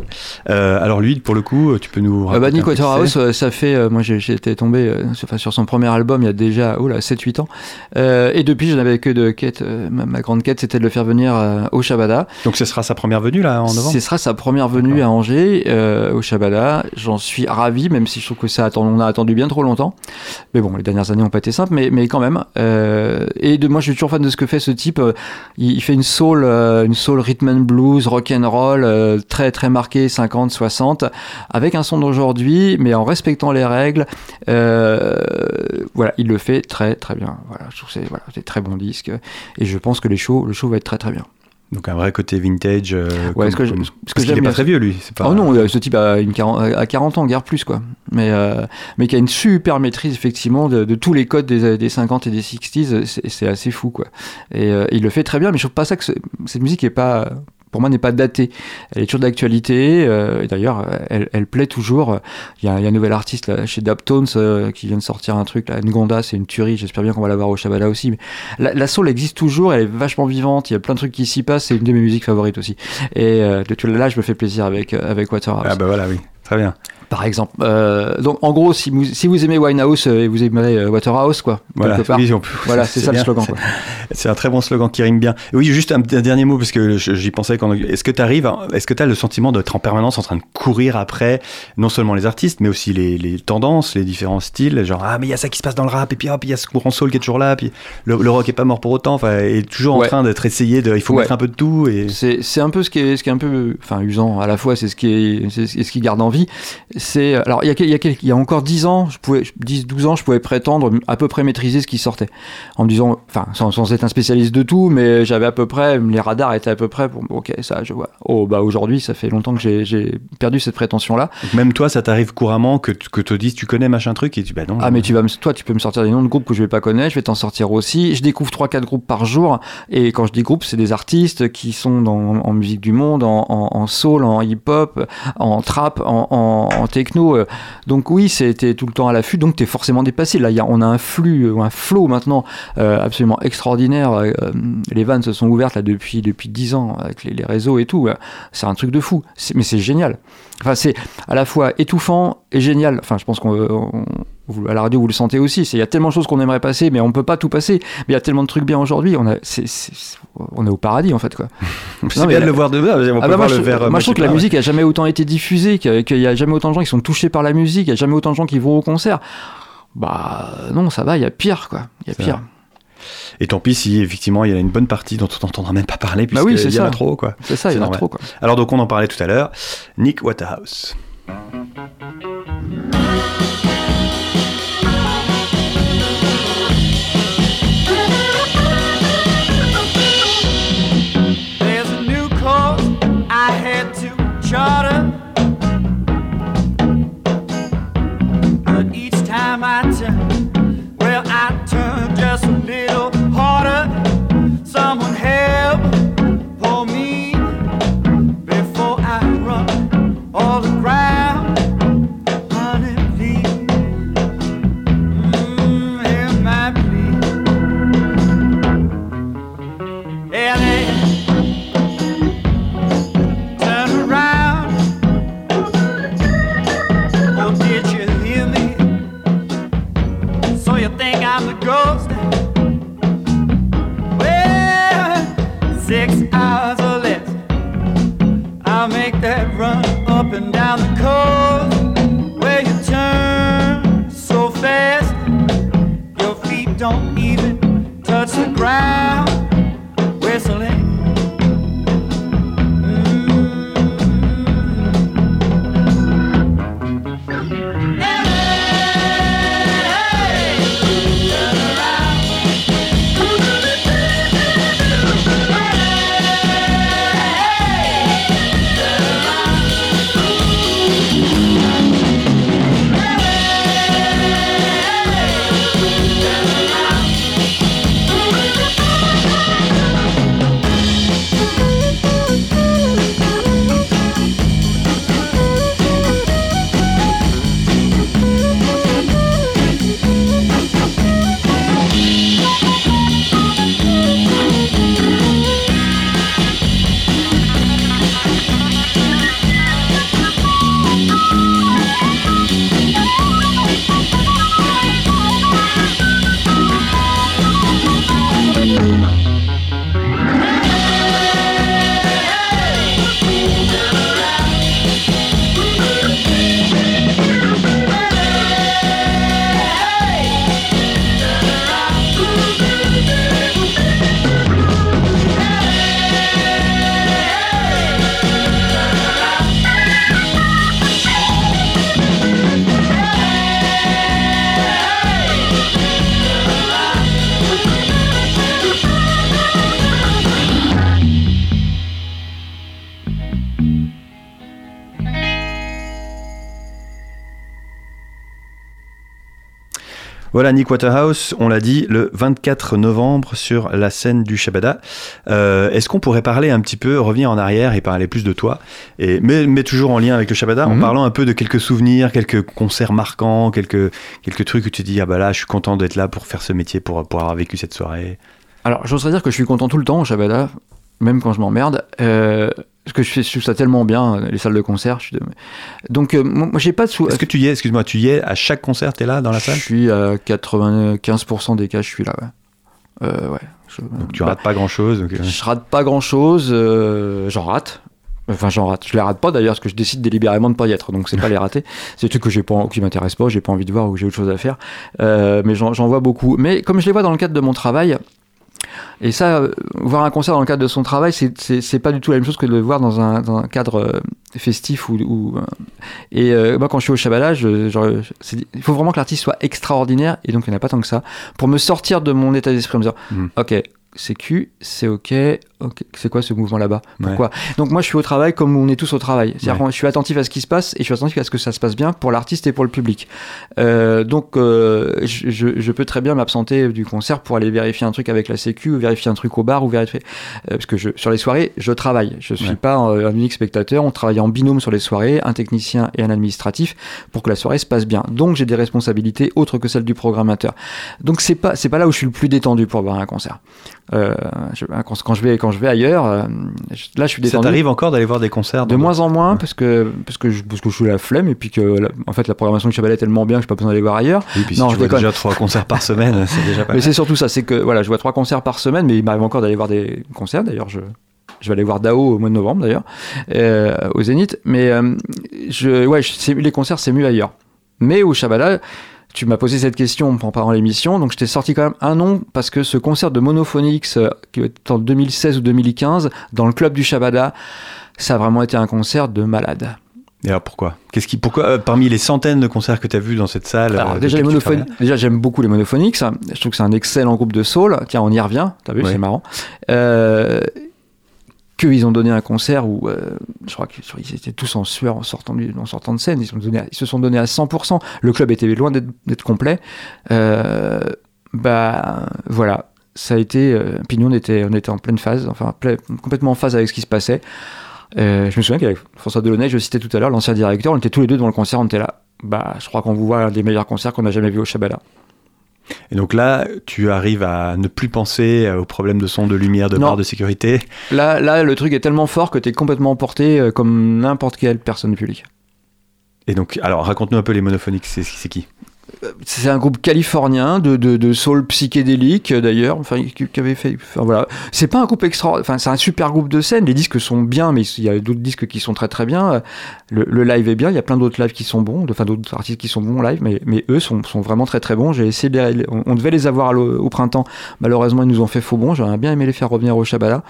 Euh, alors lui, pour le coup, tu peux nous Euh, raconter bah, un Nick peu qui Waterhouse, c'est euh, ça fait, euh, moi été tombé euh, sur, enfin, sur son premier album il y a déjà oh là, 7-8 ans. Euh, et depuis, je n'avais que de quête. euh, ma, ma grande quête, c'était de le faire venir euh, au Shabada. Donc ce sera sa première venue là en novembre? Ce sera sa première venue à Angers, euh, au Shabada. J'en suis ravi, même si je trouve que ça attend, on a attendu bien trop longtemps. Mais bon, les dernières années n'ont pas été simples, mais, mais quand même. Euh, et de moi, je suis toujours fan de ce que fait ce type. Euh, Il, fait une soul, euh, une soul rhythm and blues, rock and roll, très très marqué 50, 60, avec un son d'aujourd'hui, mais en respectant les règles. Voilà, il le fait très très bien. Voilà, je trouve que c'est voilà, c'est très bon disque. Et je pense que les shows, le show va être très très bien. Donc un vrai côté vintage. euh, Ouais, comme- que comme- que parce qu'il j'aime est pas très vieux lui. Pas. Oh non, euh, ce type a, une 40, a 40 ans, guère plus, quoi. Mais, euh, mais qui a une super maîtrise, effectivement, de, de tous les codes des, des 50 et des 60s. C'est assez fou, quoi. Et euh, il le fait très bien, mais je trouve pas ça que ce- cette musique est pas. Pour moi, n'est pas datée. Elle est toujours d'actualité. euh, D'ailleurs, elle, plaît toujours. Il y, a, il y un nouvel artiste chez Daptones euh, qui vient de sortir un truc. Là, Ngonda, c'est une tuerie. J'espère bien qu'on va l'avoir au Shabada aussi. La, la soul existe toujours. Elle est vachement vivante. Il y a plein de trucs qui s'y passent. C'est une de mes musiques favorites aussi. Et euh, là, je me fais plaisir avec, euh, avec Waterhouse Ah bah voilà, oui. Très bien. Par exemple. Euh, donc en gros, si vous, si vous aimez Winehouse euh, et vous aimez euh, Waterhouse, quoi, Voilà, quelque part. oui, on peut- Voilà, c'est ça le slogan. C'est un très bon slogan qui rime bien. Oui, juste un, un dernier mot parce que j'y pensais quand. Est-ce que tu arrives, est-ce que tu as le sentiment d'être en permanence en train de courir après non seulement les artistes, mais aussi les, les tendances, les différents styles, genre ah mais il y a ça qui se passe dans le rap et puis hop il y a ce courant soul qui est toujours là, puis le, le rock est pas mort pour autant, enfin et toujours Ouais. en train d'être essayé de, il faut Ouais. mettre un peu de tout et C'est un peu ce qui est, ce qui est un peu, enfin usant à la fois, c'est ce qui est, ce qui garde en vie. C'est alors il y a, quel- il y a, quel- il y a encore 10 ans, je pouvais, 10, 12 ans, je pouvais prétendre à peu près maîtriser ce qui sortait, en me disant, enfin sans, sans être un spécialiste de tout, mais j'avais à peu près, les radars étaient à peu près pour, ok ça je vois. Oh bah aujourd'hui ça fait longtemps que j'ai- perdu cette prétention là. Donc même toi ça t'arrive couramment que tu- que te dises tu connais machin truc et tu bah non. Ah mais tu vas me, toi tu peux me sortir des noms de groupes que je vais pas connaître, je vais t'en sortir aussi. Je découvre 3-4 groupes par jour et quand je dis groupe c'est des artistes qui sont dans, en musique du monde, en, en, en soul, en hip-hop, en trap, en, en, en techno. euh. Donc oui c'était tout le temps à l'affût, donc t'es forcément dépassé. Là on a un flux, ou un flow maintenant euh, absolument extraordinaire. Euh, les vannes se sont ouvertes là depuis depuis 10 ans avec les, les réseaux et tout. C'est un truc de fou. Mais c'est génial. Enfin c'est à la fois étouffant et génial. Enfin, je pense qu'on on- vous- à la radio vous le sentez aussi. Il y a tellement de choses qu'on aimerait passer, mais on peut pas tout passer. Mais il y a tellement de trucs bien aujourd'hui. On a, c'est- c'est- c'est- on est au paradis en fait quoi. c'est non, mais bien de la- le voir de bas. On peut Ah bah voir moi, le je, verre. moi, je moitié trouve que la ouais. musique a jamais autant été diffusée, qu'il y a- jamais autant de gens qui sont touchés par la musique, il y a jamais autant de gens qui vont au concert. Bah non, ça va, il y a pire quoi. Il y a C'est pire. Et tant pis si effectivement il y a une bonne partie dont on n'entendra même pas parler Bah oui, puisqu'il c'est y en a ça. trop quoi. C'est ça, il y en a trop quoi. Alors donc on en parlait tout à l'heure, Nick Waterhouse. Voilà, Nick Waterhouse, on l'a dit, le 24 novembre sur la scène du Shabada. Euh, Est-ce qu'on pourrait parler un petit peu, revenir en arrière et parler plus de toi et, mais, mais toujours en lien avec le Shabada, en Mhm. parlant un peu de quelques souvenirs, quelques concerts marquants, quelques, quelques trucs où tu te dis, ah bah là, je suis content d'être là pour faire ce métier, pour, pour avoir vécu cette soirée? Alors, j'oserais dire que je suis content tout le temps au Shabada, même quand je m'emmerde. Euh, parce que je fais je trouve ça tellement bien, les salles de concert. je suis de- Donc, euh, moi, j'ai pas de sou... Est-ce que tu y es, excuse-moi, tu y es à chaque concert, t'es là dans la salle? Je suis à 95% des cas, je suis là, ouais. Euh, ouais. Je, Donc tu bah, rates pas grand chose. Je rate pas grand chose, j'en rate. Enfin, j'en rate. Je les rate pas d'ailleurs, parce que je décide délibérément de pas y être. Donc, c'est pas les rater. C'est des trucs que j'ai pas, qui m'intéressent pas, j'ai pas envie de voir ou j'ai autre chose à faire. Euh, mais j'en vois beaucoup. Mais comme je les vois dans le cadre de mon travail, et ça, euh, voir un concert dans le cadre de son travail, c'est- pas du tout la même chose que de le voir dans un, dans un cadre euh, festif ou. ou, euh, et euh, moi, quand je suis au c'est- il faut vraiment que l'artiste soit extraordinaire, et donc il n'y en a pas tant que ça, pour me sortir de mon état d'esprit, en me dire, Mhm. ok, c'est Q, c'est ok, c'est quoi ce mouvement là-bas? Ouais. Pourquoi Donc moi, je suis au travail comme on est tous au travail. C'est-à-dire Ouais. je suis attentif à ce qui se passe et je suis attentif à ce que ça se passe bien pour l'artiste et pour le public. Euh, donc, euh, je, je- je peux très bien m'absenter du concert pour aller vérifier un truc avec la Sécu ou vérifier un truc au bar ou vérifier. euh, parce que je, sur les soirées, je travaille. Je suis Ouais. pas un unique spectateur. On travaille en binôme sur les soirées, un technicien et un administratif, pour que la soirée se passe bien. Donc, j'ai des responsabilités autres que celles du programmateur. Donc, c'est pas c'est pas là où je suis le plus détendu pour voir un concert. Je- quand, quand je vais quand je vais ailleurs, euh, là, je suis Ça détendu. t'arrive encore d'aller voir des concerts De moins en moins, Ouais. parce que, parce, que je, parce que je suis la flemme, et puis que, la- en fait, la programmation du Chabalet est tellement bien que je n'ai pas besoin d'aller voir ailleurs. Oui, puis Non, si je tu vois déjà trois concerts par semaine, c'est déjà pas Mais c'est surtout ça, c'est que voilà, je vois trois concerts par semaine, mais il m'arrive encore d'aller voir des concerts. D'ailleurs, je, je vais aller voir Dao au mois de novembre, d'ailleurs, euh, au Zénith. Mais euh, je, ouais, je- les concerts, c'est mieux ailleurs. Mais au Shabada, tu m'as posé cette question en préparant l'émission, donc je t'ai sorti quand même un nom, parce que ce concert de Monophonix, euh, qui est en 2016 ou 2015, dans le club du Shabada, ça a vraiment été un concert de malade. Et alors pourquoi? Qu'est-ce qui, pourquoi euh, parmi les centaines de concerts que tu as vus dans cette salle Alors, euh, déjà, les déjà j'aime beaucoup les monophoniques. ça. Je trouve que c'est un excellent groupe de soul. Tiens, on y revient. T'as vu, Ouais. c'est marrant. Euh, que ils ont donné un concert où euh, je crois qu'ils étaient tous en sueur en sortant, de scène. Ils, se sont donnés à- ils se sont donnés à 100%. Le club était loin d'être complet. Euh, bah voilà, ça a été. Euh, on était, on était en pleine phase, enfin complètement en phase avec ce qui se passait. Euh, je me souviens qu'avec François Delaunay, je citais tout à l'heure, l'ancien directeur, on était tous les deux devant le concert, on était là. Bah, je crois qu'on vous voit un des meilleurs concerts qu'on a jamais vu au Shabala. Et donc là, tu arrives à ne plus penser euh, aux problèmes de son, de lumière, de barre de sécurité. Là, là, le truc est tellement fort que tu es complètement emporté euh, comme n'importe quelle personne publique. Et donc, alors raconte-nous un peu les monophoniques, c'est qui? C'est un groupe californien de, de, de soul psychédélique d'ailleurs, enfin qui, avait fait, enfin voilà, c'est pas un groupe extra, enfin c'est un super groupe de scène. Les disques sont bien, mais il y a d'autres disques qui sont très très bien. Le, le live est bien, il y a plein d'autres lives qui sont bons, enfin d'autres artistes qui sont bons live, mais, mais eux sont, sont vraiment très très bons. J'ai essayé, de les- on, on devait les avoir au printemps, malheureusement ils nous ont fait faux bon. J'aurais bien aimé les faire revenir au Shabala.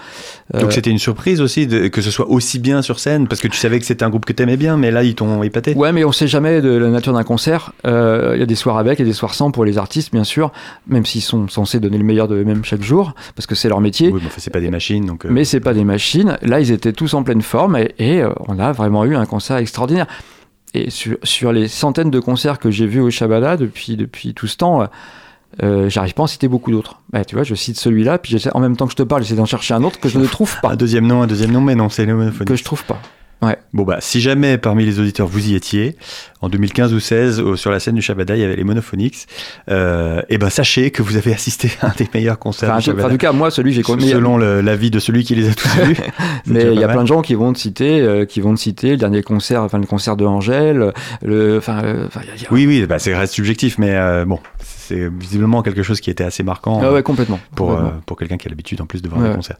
Euh, Donc c'était une surprise aussi de- que ce soit aussi bien sur scène parce que tu savais que c'était un groupe que t'aimais bien, mais là ils t'ont épaté. Ouais, mais on sait jamais de la nature d'un concert. Euh, Il y a des soirs avec, a des soirs sans pour les artistes, bien sûr, même s'ils sont censés donner le meilleur d'eux-mêmes chaque jour, parce que c'est leur métier. Oui, mais enfin, c'est pas des machines donc. euh, Mais c'est pas des machines. Là, ils étaient tous en pleine forme et, et, euh, on a vraiment eu un concert extraordinaire. Et sur, sur les centaines de concerts que j'ai vus au Shabada depuis, depuis tout ce temps, euh, j'arrive pas à en citer beaucoup d'autres. Bah, tu vois, je cite celui-là, puis en même temps que je te parle, j'essaie d'en chercher un autre que je ne trouve pas. Un deuxième nom, un deuxième nom, mais non, c'est les monophonies. que je trouve pas. Bon bah, si jamais parmi les auditeurs vous y étiez, en 2015 ou 16, au- sur la scène du Shabada, il y avait les Monophonics, euh, et ben sachez que vous avez assisté à un des meilleurs concerts Enfin, du enfin, en Shabada. tout cas, moi, celui que j'ai connu. Selon l'avis de celui qui les a tous vus. Mais il y a mal. plein de gens qui vont te citer, euh, qui vont te citer le dernier concert, enfin le concert de Angèle, le, enfin, euh, enfin, il y a- il y a- Oui, oui, bah, c'est reste subjectif, mais euh, bon, c'est visiblement quelque chose qui était assez marquant. Ah ouais, complètement. pour, euh, pour quelqu'un qui a l'habitude en plus de voir Ouais, des ouais. concerts.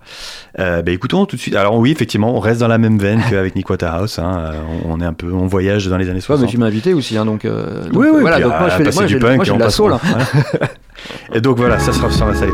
Euh, bah, écoutons tout de suite. Alors oui, effectivement, on reste dans la même veine qu'avec Nick Waterhouse. Hein. Euh, On est un peu, on voyage dans les années Ouais, 60. mais tu m'as invité aussi, hein, donc. euh, donc, oui, oui. Voilà, puis donc moi je fais, moi, du punk moi, et on de la soul. hein. Et donc voilà, ça sera sur la salle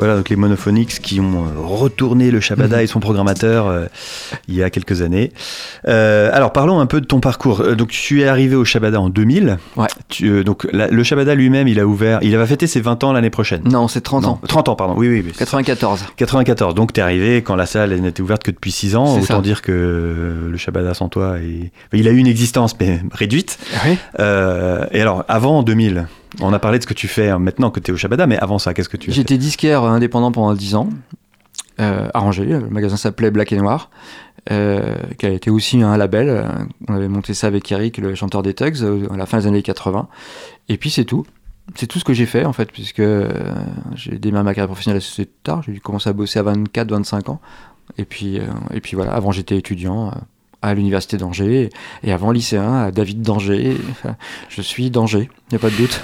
Voilà, donc les Monophonics qui ont euh, retourné le Shabada Mhm. et son programmateur euh, il y a quelques années. Euh, alors parlons un peu de ton parcours. Euh, Donc tu es arrivé au Shabada en 2000. Ouais. Tu, euh, donc la- le Shabada lui-même, il a ouvert, il va fêter ses 20 ans l'année prochaine. Non, c'est 30 Non, ans. 30 ans, pardon. Oui, oui. oui. 94. 94. Donc t'es arrivé quand la salle n'était ouverte que depuis 6 ans. Autant ça. dire que le Shabada sans toi, est... il a eu une existence mais réduite. Oui. Euh, et alors avant en 2000, on a parlé de ce que tu fais euh, maintenant que tu es au Shabada, mais avant ça, qu'est-ce que tu J'étais disquaire indépendant pendant 10 ans, euh, à Angers. Le magasin s'appelait Black et Noir, euh, qui a été aussi un label. Euh, On avait monté ça avec Eric, le chanteur des Tugs, euh, à la fin des années 80. Et puis c'est tout. C'est tout ce que j'ai fait en fait, puisque euh, j'ai démarré ma carrière professionnelle assez tard. J'ai commencé à bosser à 24-25 ans. Et puis, euh, et puis voilà, avant j'étais étudiant euh, à l'université d'Angers, et avant lycéen à David d'Angers. Je suis d'Angers, il n'y a pas de doute.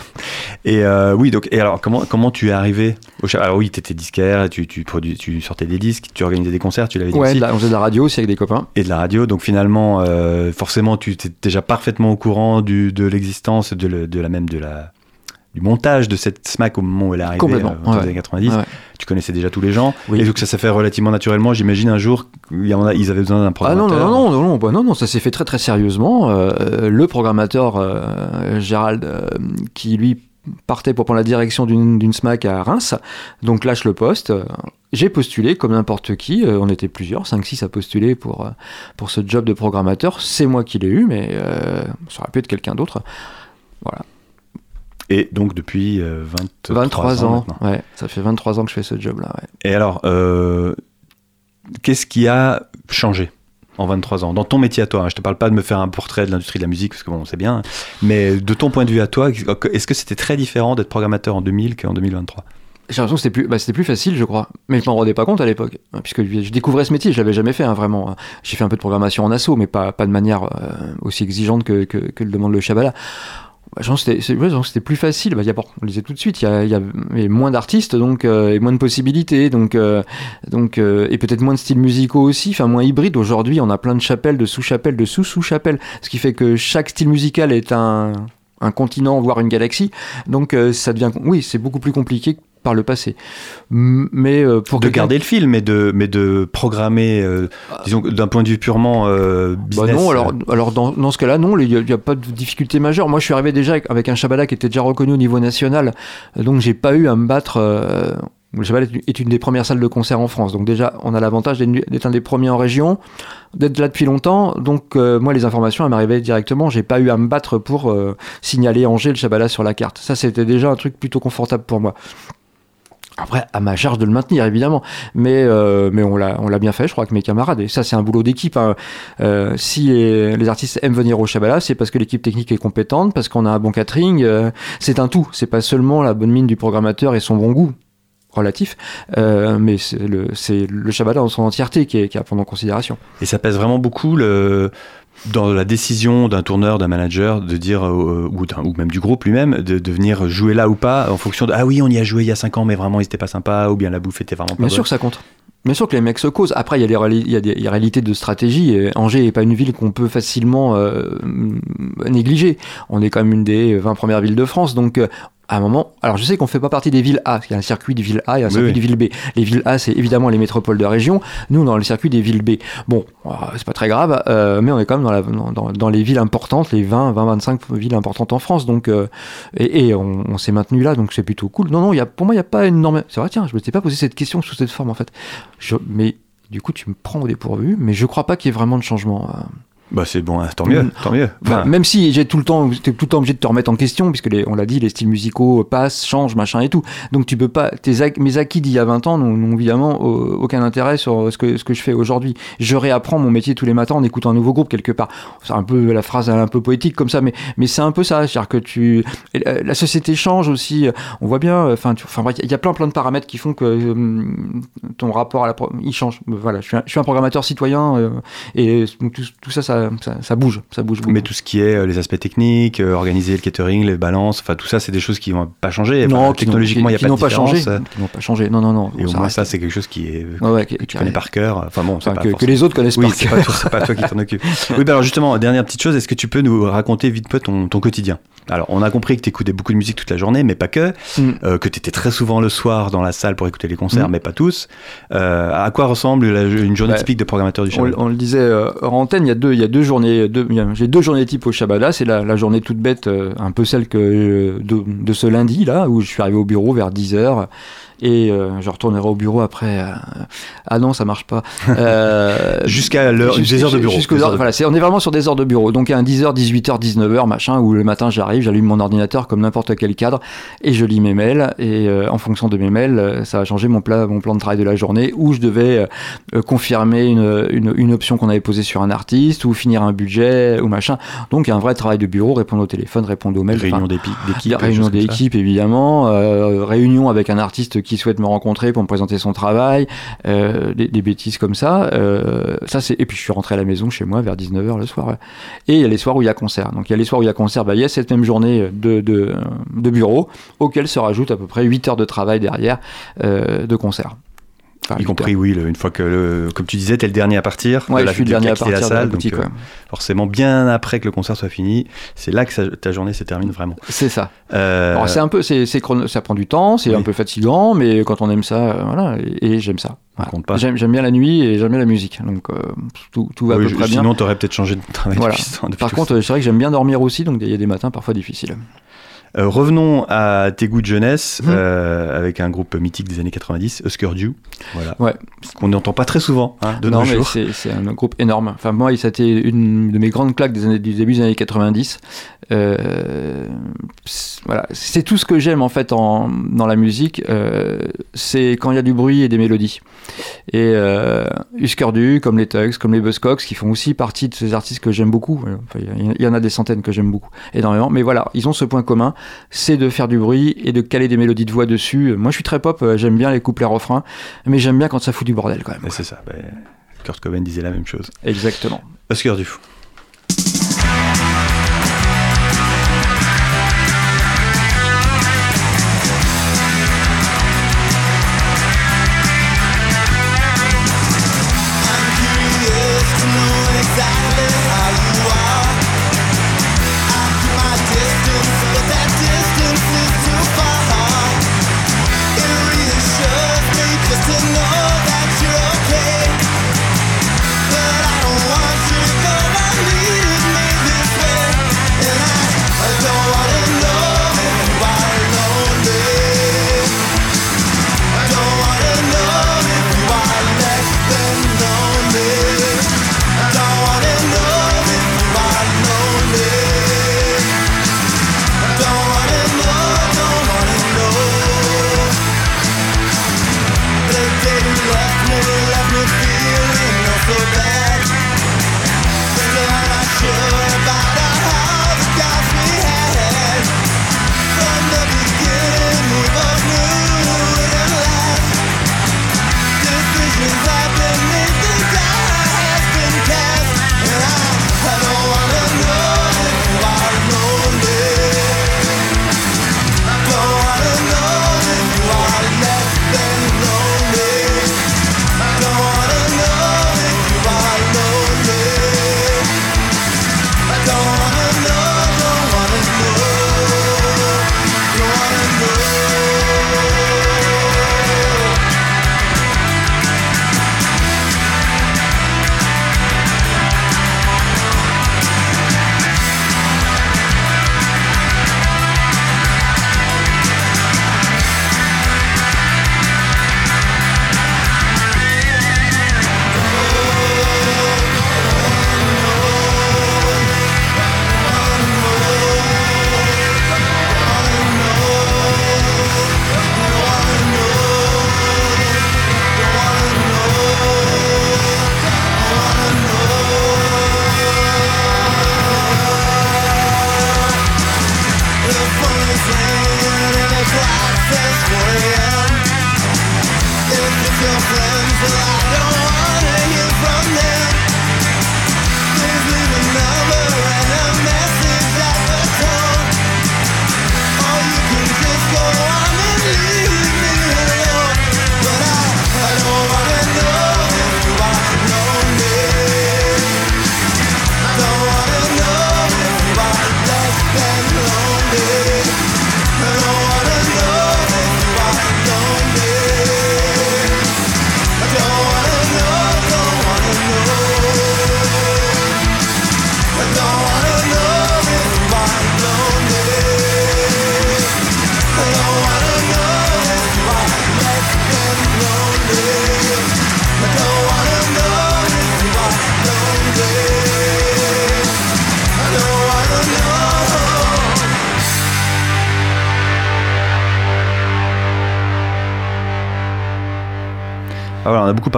Et euh, oui, donc et alors comment comment tu es arrivé au Alors oui, tu étais disquaire, tu tu produis, tu sortais des disques, tu organisais des concerts, tu l'avais dit Ouais, aussi, la- on faisait de la radio aussi avec des copains. et de la radio. Donc finalement, euh, forcément, tu étais déjà parfaitement au courant du, de l'existence de, le- de la même de la du montage de cette SMAC au moment où elle est arrivée Complètement, euh, dans les années 90. Ouais. Tu connaissais déjà tous les gens. Oui. Et donc ça s'est fait relativement naturellement. J'imagine un jour, il y en a, ils avaient besoin d'un Ah non, programmateur. non, non, non, non, bah non, non, ça s'est fait très très sérieusement. Euh, le programmateur euh, Gérald, euh, qui lui partait pour prendre la direction d'une SMAC à Reims, donc lâche le poste. J'ai postulé comme n'importe qui, on était plusieurs, 5-6 à postuler pour, pour ce job de programmateur. C'est moi qui l'ai eu, mais ça aurait pu être quelqu'un d'autre. Et donc depuis euh, 23, 23 ans, ouais, ça fait 23 ans que je fais ce job-là. Ouais. Et alors, euh, qu'est-ce qui a changé en 23 ans? Dans ton métier à toi, hein, je te parle pas de me faire un portrait de l'industrie de la musique, parce que bon, c'est bien, mais de ton point de vue à toi, est-ce que c'était très différent d'être programmateur en 2000 qu'en 2023 J'ai l'impression que c'était plus, bah, c'était plus facile, je crois. Mais je m'en rendais pas compte à l'époque, hein, puisque je découvrais ce métier, je l'avais jamais fait, hein, vraiment. J'ai fait un peu de programmation en assaut, mais pas, pas de manière euh, aussi exigeante que, que, que le demande le Shabala. Bah, je pense que c'était, plus facile. Bah, y a, bon, on le disait tout de suite, il y a, y y a moins d'artistes, donc euh, et moins de possibilités, donc, euh, donc euh, et peut-être moins de styles musicaux aussi, enfin moins hybrides. Aujourd'hui, on a plein de chapelles, de sous-chapelles, de sous-sous-chapelles, ce qui fait que chaque style musical est un un continent, voire une galaxie. Donc euh, ça devient, oui, c'est beaucoup plus compliqué par le passé. Mais euh, pour De garder le fil, mais de, mais de programmer, euh, disons, d'un point de vue purement euh, Bah business. non, alors, alors dans, dans ce cas-là, non, il n'y a, pas de difficulté majeure. Moi, je suis arrivé déjà avec, avec un Shabala qui était déjà reconnu au niveau national, donc j'ai pas eu à me battre. euh, le Shabala est une- des premières salles de concert en France, donc déjà, on a l'avantage d'être un des premiers en région, d'être là depuis longtemps. Donc, euh, moi, les informations, elles m'arrivaient directement. J'ai pas eu à me battre pour euh, signaler Angers le Shabala sur la carte. Ça, c'était déjà un truc plutôt confortable pour moi. Après, à ma charge de le maintenir, évidemment. Mais, euh, mais on l'a bien fait, je crois, avec mes camarades. Et ça, c'est un boulot d'équipe. hein. Euh, si les, artistes aiment venir au Shabala, c'est parce que l'équipe technique est compétente, parce qu'on a un bon catering. euh, c'est un tout. C'est pas seulement la bonne mine du programmateur et son bon goût relatif, euh, mais c'est le, le Shabala dans son entièreté qui est, qui à prendre en considération. Et ça pèse vraiment beaucoup le, dans la décision d'un tourneur, d'un manager, de dire, euh, ou, d'un- ou même du groupe lui-même, de, de venir jouer là ou pas, en fonction de Ah oui, on y a joué il y a 5 ans, mais vraiment, il n'était pas sympa, ou bien la bouffe était vraiment pas Bien bonne. sûr que ça compte. Bien sûr que les mecs se causent. Après, il y a des, réali- il y a des, il y a réalités de stratégie. Et Angers n'est pas une ville qu'on peut facilement euh, négliger. On est quand même une des 20 premières villes de France. Donc, euh, à un moment, alors je sais qu'on fait pas partie des villes A, parce qu'il y a un circuit de ville A et un Oui, circuit oui. des villes B. Les villes A, c'est évidemment les métropoles de région. Nous, dans le circuit des villes B. Bon, euh, c'est pas très grave, euh, mais on est quand même dans, la, dans, dans- dans les villes importantes, les 20, 20, 25 villes importantes en France. Donc, euh, et, et on, on s'est maintenu là, donc c'est plutôt cool. Non, non, il y a, pour moi, il n'y a pas énormément. C'est vrai, tiens, je me suis pas posé cette question sous cette forme en fait. Je- mais du coup, tu me prends au dépourvu, mais je crois pas qu'il y ait vraiment de changement. euh. Bah c'est bon, hein, tant mieux, Mm. tant mieux. Enfin, même si j'ai tout le temps, t'es tout le temps obligé de te remettre en question, puisque les, on l'a dit, les styles musicaux passent, changent, machin et tout. Donc tu peux pas, tes mes acquis d'il y a 20 ans n'ont évidemment euh, aucun intérêt sur ce que, ce que je fais aujourd'hui. Je réapprends mon métier tous les matins en écoutant un nouveau groupe quelque part. C'est un peu la phrase un peu poétique comme ça, mais, mais c'est un peu ça. C'est-à-dire que tu, la, société change aussi. On voit bien, enfin, enfin, bref, il y a plein plein de paramètres qui font que euh, ton rapport à la, il change. Voilà, je suis un, je suis un programmateur citoyen euh, et donc tout, tout ça, ça ça, ça, ça bouge, ça bouge beaucoup. Mais tout ce qui est euh, les aspects techniques, euh, organiser le catering, les balances, enfin tout ça, c'est des choses qui vont pas changer. Non, technologiquement, il n'y a qui pas de pas différence. changé, qui n'ont pas changé. Non, non, non. Et au moins, reste- ça, c'est quelque chose qui est, Ouais, ouais, que tu connais par cœur. Enfin bon, enfin, pas que, les autres connaissent Oui, par cœur. pas, c'est pas toi qui t'en occupe. Oui, bah alors justement, dernière petite chose, est-ce que tu peux nous raconter vite peu ton, ton quotidien? Alors, on a compris que tu écoutais beaucoup de musique toute la journée, mais pas que, Mm. euh, que tu étais très souvent le soir dans la salle pour écouter les concerts, Mm. mais pas tous. À quoi ressemble une journée typique de programmateur du Shabbat on le disait hors antenne, il y a deux, il deux journées. deux- J'ai deux journées type au Shabbat. C'est la, la journée toute bête, euh, un peu celle que euh, de, de ce lundi là, où je suis arrivé au bureau vers 10 h et euh, je retournerai au bureau après. euh, ah non, ça marche pas. Euh, Jusqu'à l'heure, Jusqu'à- des heures de bureau. jusqu'aux heures- voilà, c'est, on est vraiment sur des heures de bureau. Donc à 10h, 18h, 19h, machin, où le matin j'arrive, j'allume mon ordinateur comme n'importe quel cadre et je lis mes mails. Et en fonction de mes mails, ça a changé mon, pla- mon plan de travail de la journée où je devais confirmer une, une, une option qu'on avait posée sur un artiste ou finir un budget ou machin. Donc il y a un vrai travail de bureau, répondre au téléphone, répondre aux mails. Réunion d'équipe. réunion d'équipe évidemment, réunion avec un artiste qui souhaite me rencontrer pour me présenter son travail, euh, des, bêtises comme ça. Euh, ça c'est et puis je suis rentré à la maison chez moi vers 19h le soir. Et il y a les soirs où il y a concert. Donc il y a les soirs où il y a concert, bah, il y a cette même journée de, de, de bureau auquel se rajoute à peu près 8 heures de travail derrière euh, de concert. Enfin, Y 8 compris, oui, le- une fois que, le, comme tu disais, t'es le dernier à partir. Ouais, de la- je suis le de dernier à partir la de la salle, boutique. donc, euh, forcément, bien après que le concert soit fini, c'est là que ça- ta journée se termine vraiment. C'est ça. Euh, Alors c'est un peu, c'est, ça prend du temps, c'est Oui. un peu fatigant, mais quand on aime ça, euh, voilà, et, et j'aime ça. Voilà. J'aime, bien la nuit et j'aime bien la musique, donc euh, tout, tout va oui, à peu près bien. sinon, t'aurais peut-être changé de travail Voilà. depuis, depuis Par contre, c'est vrai que j'aime bien dormir aussi, donc il y a des matins parfois difficiles. Euh, revenons à tes goûts de jeunesse Mhm. euh, avec un groupe mythique des années 90, Husker Du. Voilà. Ouais. Qu'on n'entend pas très souvent hein, de non, nos mais jours. c'est, c'est un groupe énorme. Enfin, moi, ça a été une de mes grandes claques des années, du début des années 90. Euh, c'est- voilà, c'est tout ce que j'aime en fait en, dans la musique. c'est quand il y a du bruit et des mélodies. Et Husker Du, comme les Tugs, comme les Buzzcocks, qui font aussi partie de ces artistes que j'aime beaucoup. Euh, Enfin, il y, il y en a des centaines que j'aime beaucoup, énormément. Mais voilà, ils ont ce point commun, c'est de faire du bruit et de caler des mélodies de voix dessus. Moi, je suis très pop, euh, j'aime bien les couplets refrains, mais j'aime bien quand ça fout du bordel quand même. C'est ça. bah, Kurt Cobain disait la même chose. Exactement. Husker Du.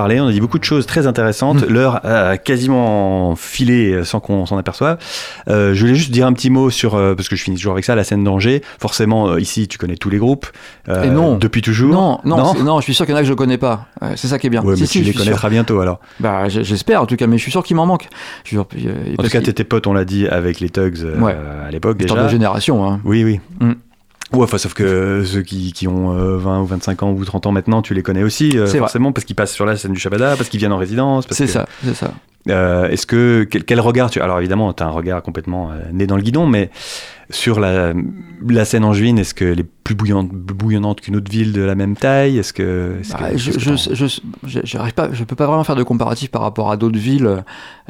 Parlé, on a dit beaucoup de choses très intéressantes. Mm. L'heure a quasiment filé sans qu'on s'en aperçoive. Euh, je voulais juste dire un petit mot sur, euh, parce que je finis toujours avec ça, la scène d'Angers. Forcément, euh, ici, tu connais tous les groupes. Et non. Depuis toujours. Non, non, Non je suis sûr qu'il y en a que je connais pas. C'est ça qui est bien. Ouais, Si, mais si, tu les connaîtras bientôt alors. Bah, j'espère en tout cas, mais je suis sûr qu'il m'en manque. Je sûr- En tout cas, t'étais pote, on l'a dit, avec les Tugs Ouais. à l'époque déjà. de génération. Hein. Oui, oui. Mm. Ouais, enfin, sauf que ceux qui, qui ont euh, 20 ou 25 ans ou 30 ans maintenant, tu les connais aussi, euh, vrai. forcément, parce qu'ils passent sur la scène du Shabada, parce qu'ils viennent en résidence. C'est que- ça, c'est ça. Euh, Est-ce que quel, quel regard tu alors évidemment tu as un regard complètement euh, né dans le guidon mais sur la, la scène angevine est-ce qu'elle est plus bouillonnante qu'une autre ville de la même taille? Est-ce que, que- Bah, je, que je, je, pas, je peux pas vraiment faire de comparatif par rapport à d'autres villes,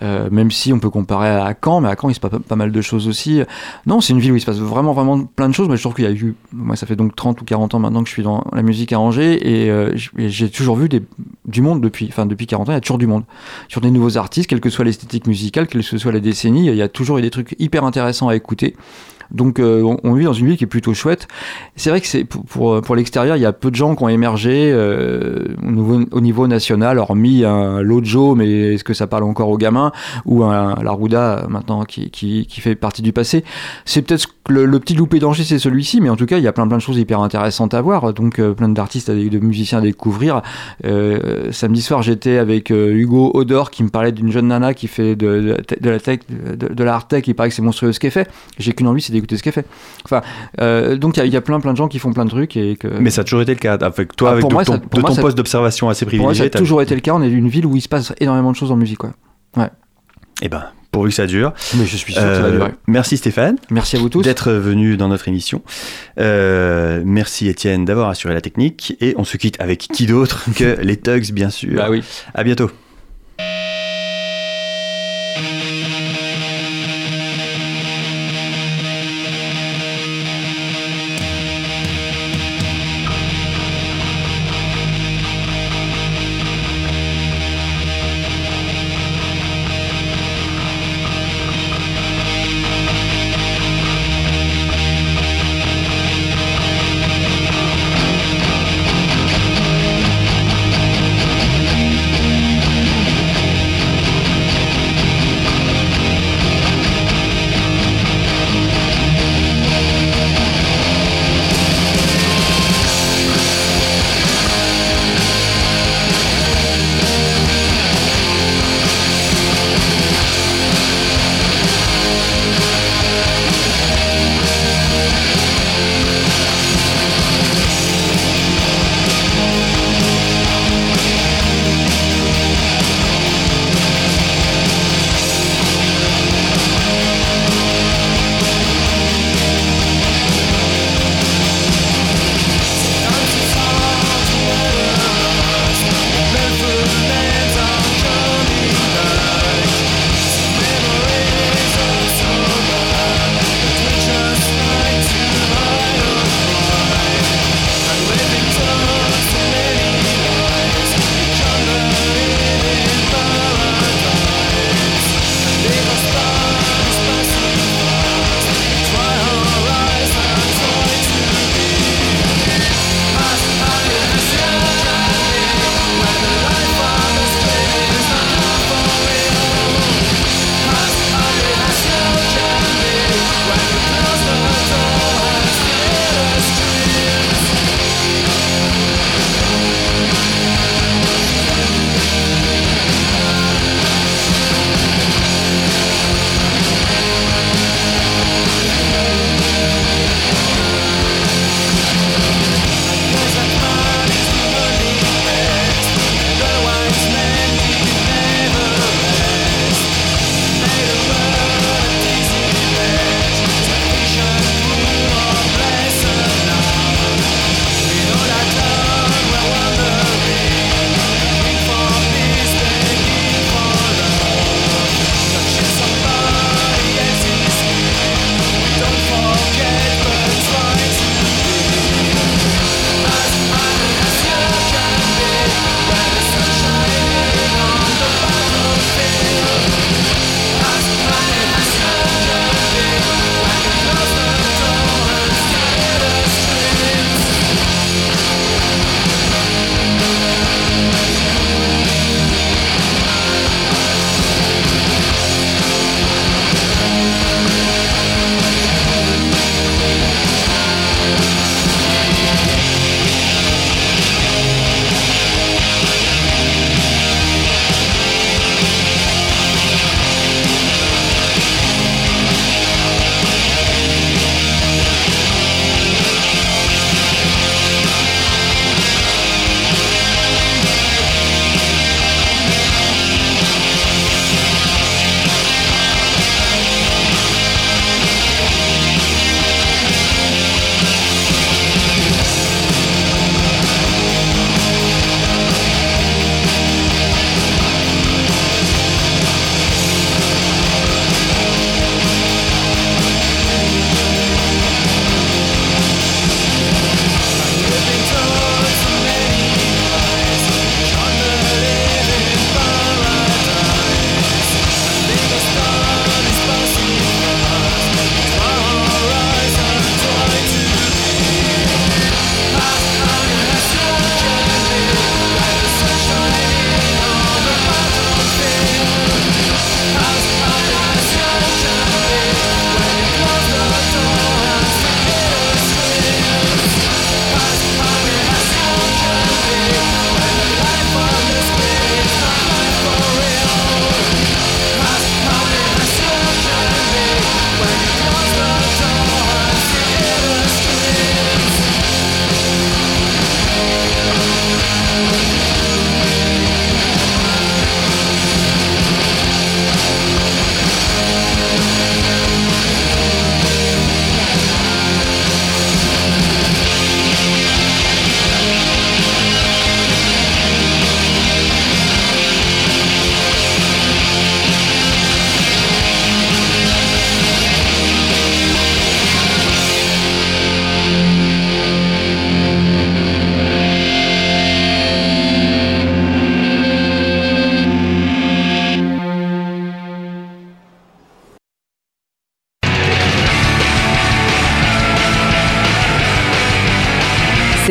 euh, même si on peut comparer à Caen, mais à Caen il se passe pas, pas mal de choses aussi. Non, c'est une ville où il se passe vraiment vraiment plein de choses. Mais je trouve qu'il y a eu, moi ça fait donc 30 ou 40 ans maintenant que je suis dans la musique à Angers et euh, j'ai toujours vu des, du monde depuis, enfin depuis 40 ans, il y a toujours du monde, sur des nouveaux artistes, quelle que soit l'esthétique musicale, quelle que soit la décennie, il y a toujours eu des trucs hyper intéressants à écouter. Donc euh, on, vit dans une ville qui est plutôt chouette. C'est vrai que c'est pour, pour, l'extérieur, il y a peu de gens qui ont émergé euh, au, niveau, au niveau national, hormis un Lojo, mais est-ce que ça parle encore aux gamins, ou un Larouda maintenant qui, qui, fait partie du passé. C'est peut-être le, le petit loupé d'Angers, c'est celui-ci, mais en tout cas, il y a plein plein de choses hyper intéressantes à voir, donc euh, plein d'artistes, de musiciens à découvrir. Samedi soir, j'étais avec Hugo Odor qui me parlait d'une jeune nana qui fait de, de, la tech, de, de la hard tech, il paraît que c'est monstrueux ce qu'elle fait. J'ai qu'une envie, c'est d'écouter ce qu'elle fait. Enfin, euh, donc il y a- il y, a plein plein de gens qui font plein de trucs et que. mais ça a toujours été le cas avec toi Ah, avec de moi, ton, ça- de poste d'observation assez pour moi, ça privilégié a toujours été le cas. On est une ville où il se passe énormément de choses en musique. Quoi. eh ben pourvu que ça dure Mais je suis sûr que ça va Euh, durer. merci Stéphane Merci à vous tous. d'être venu dans notre émission Euh, merci Étienne d'avoir assuré la technique et on se quitte avec qui d'autre que les Tugs bien sûr Bah oui. à bientôt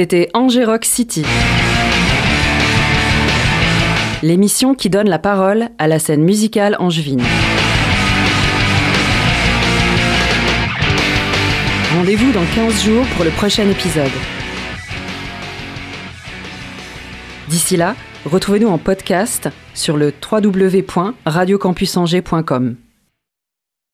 C'était Angers Rock City. L'émission qui donne la parole à la scène musicale angevine. Rendez-vous dans 15 jours pour le prochain épisode. D'ici là, retrouvez-nous en podcast sur le www.radiocampusangers.com.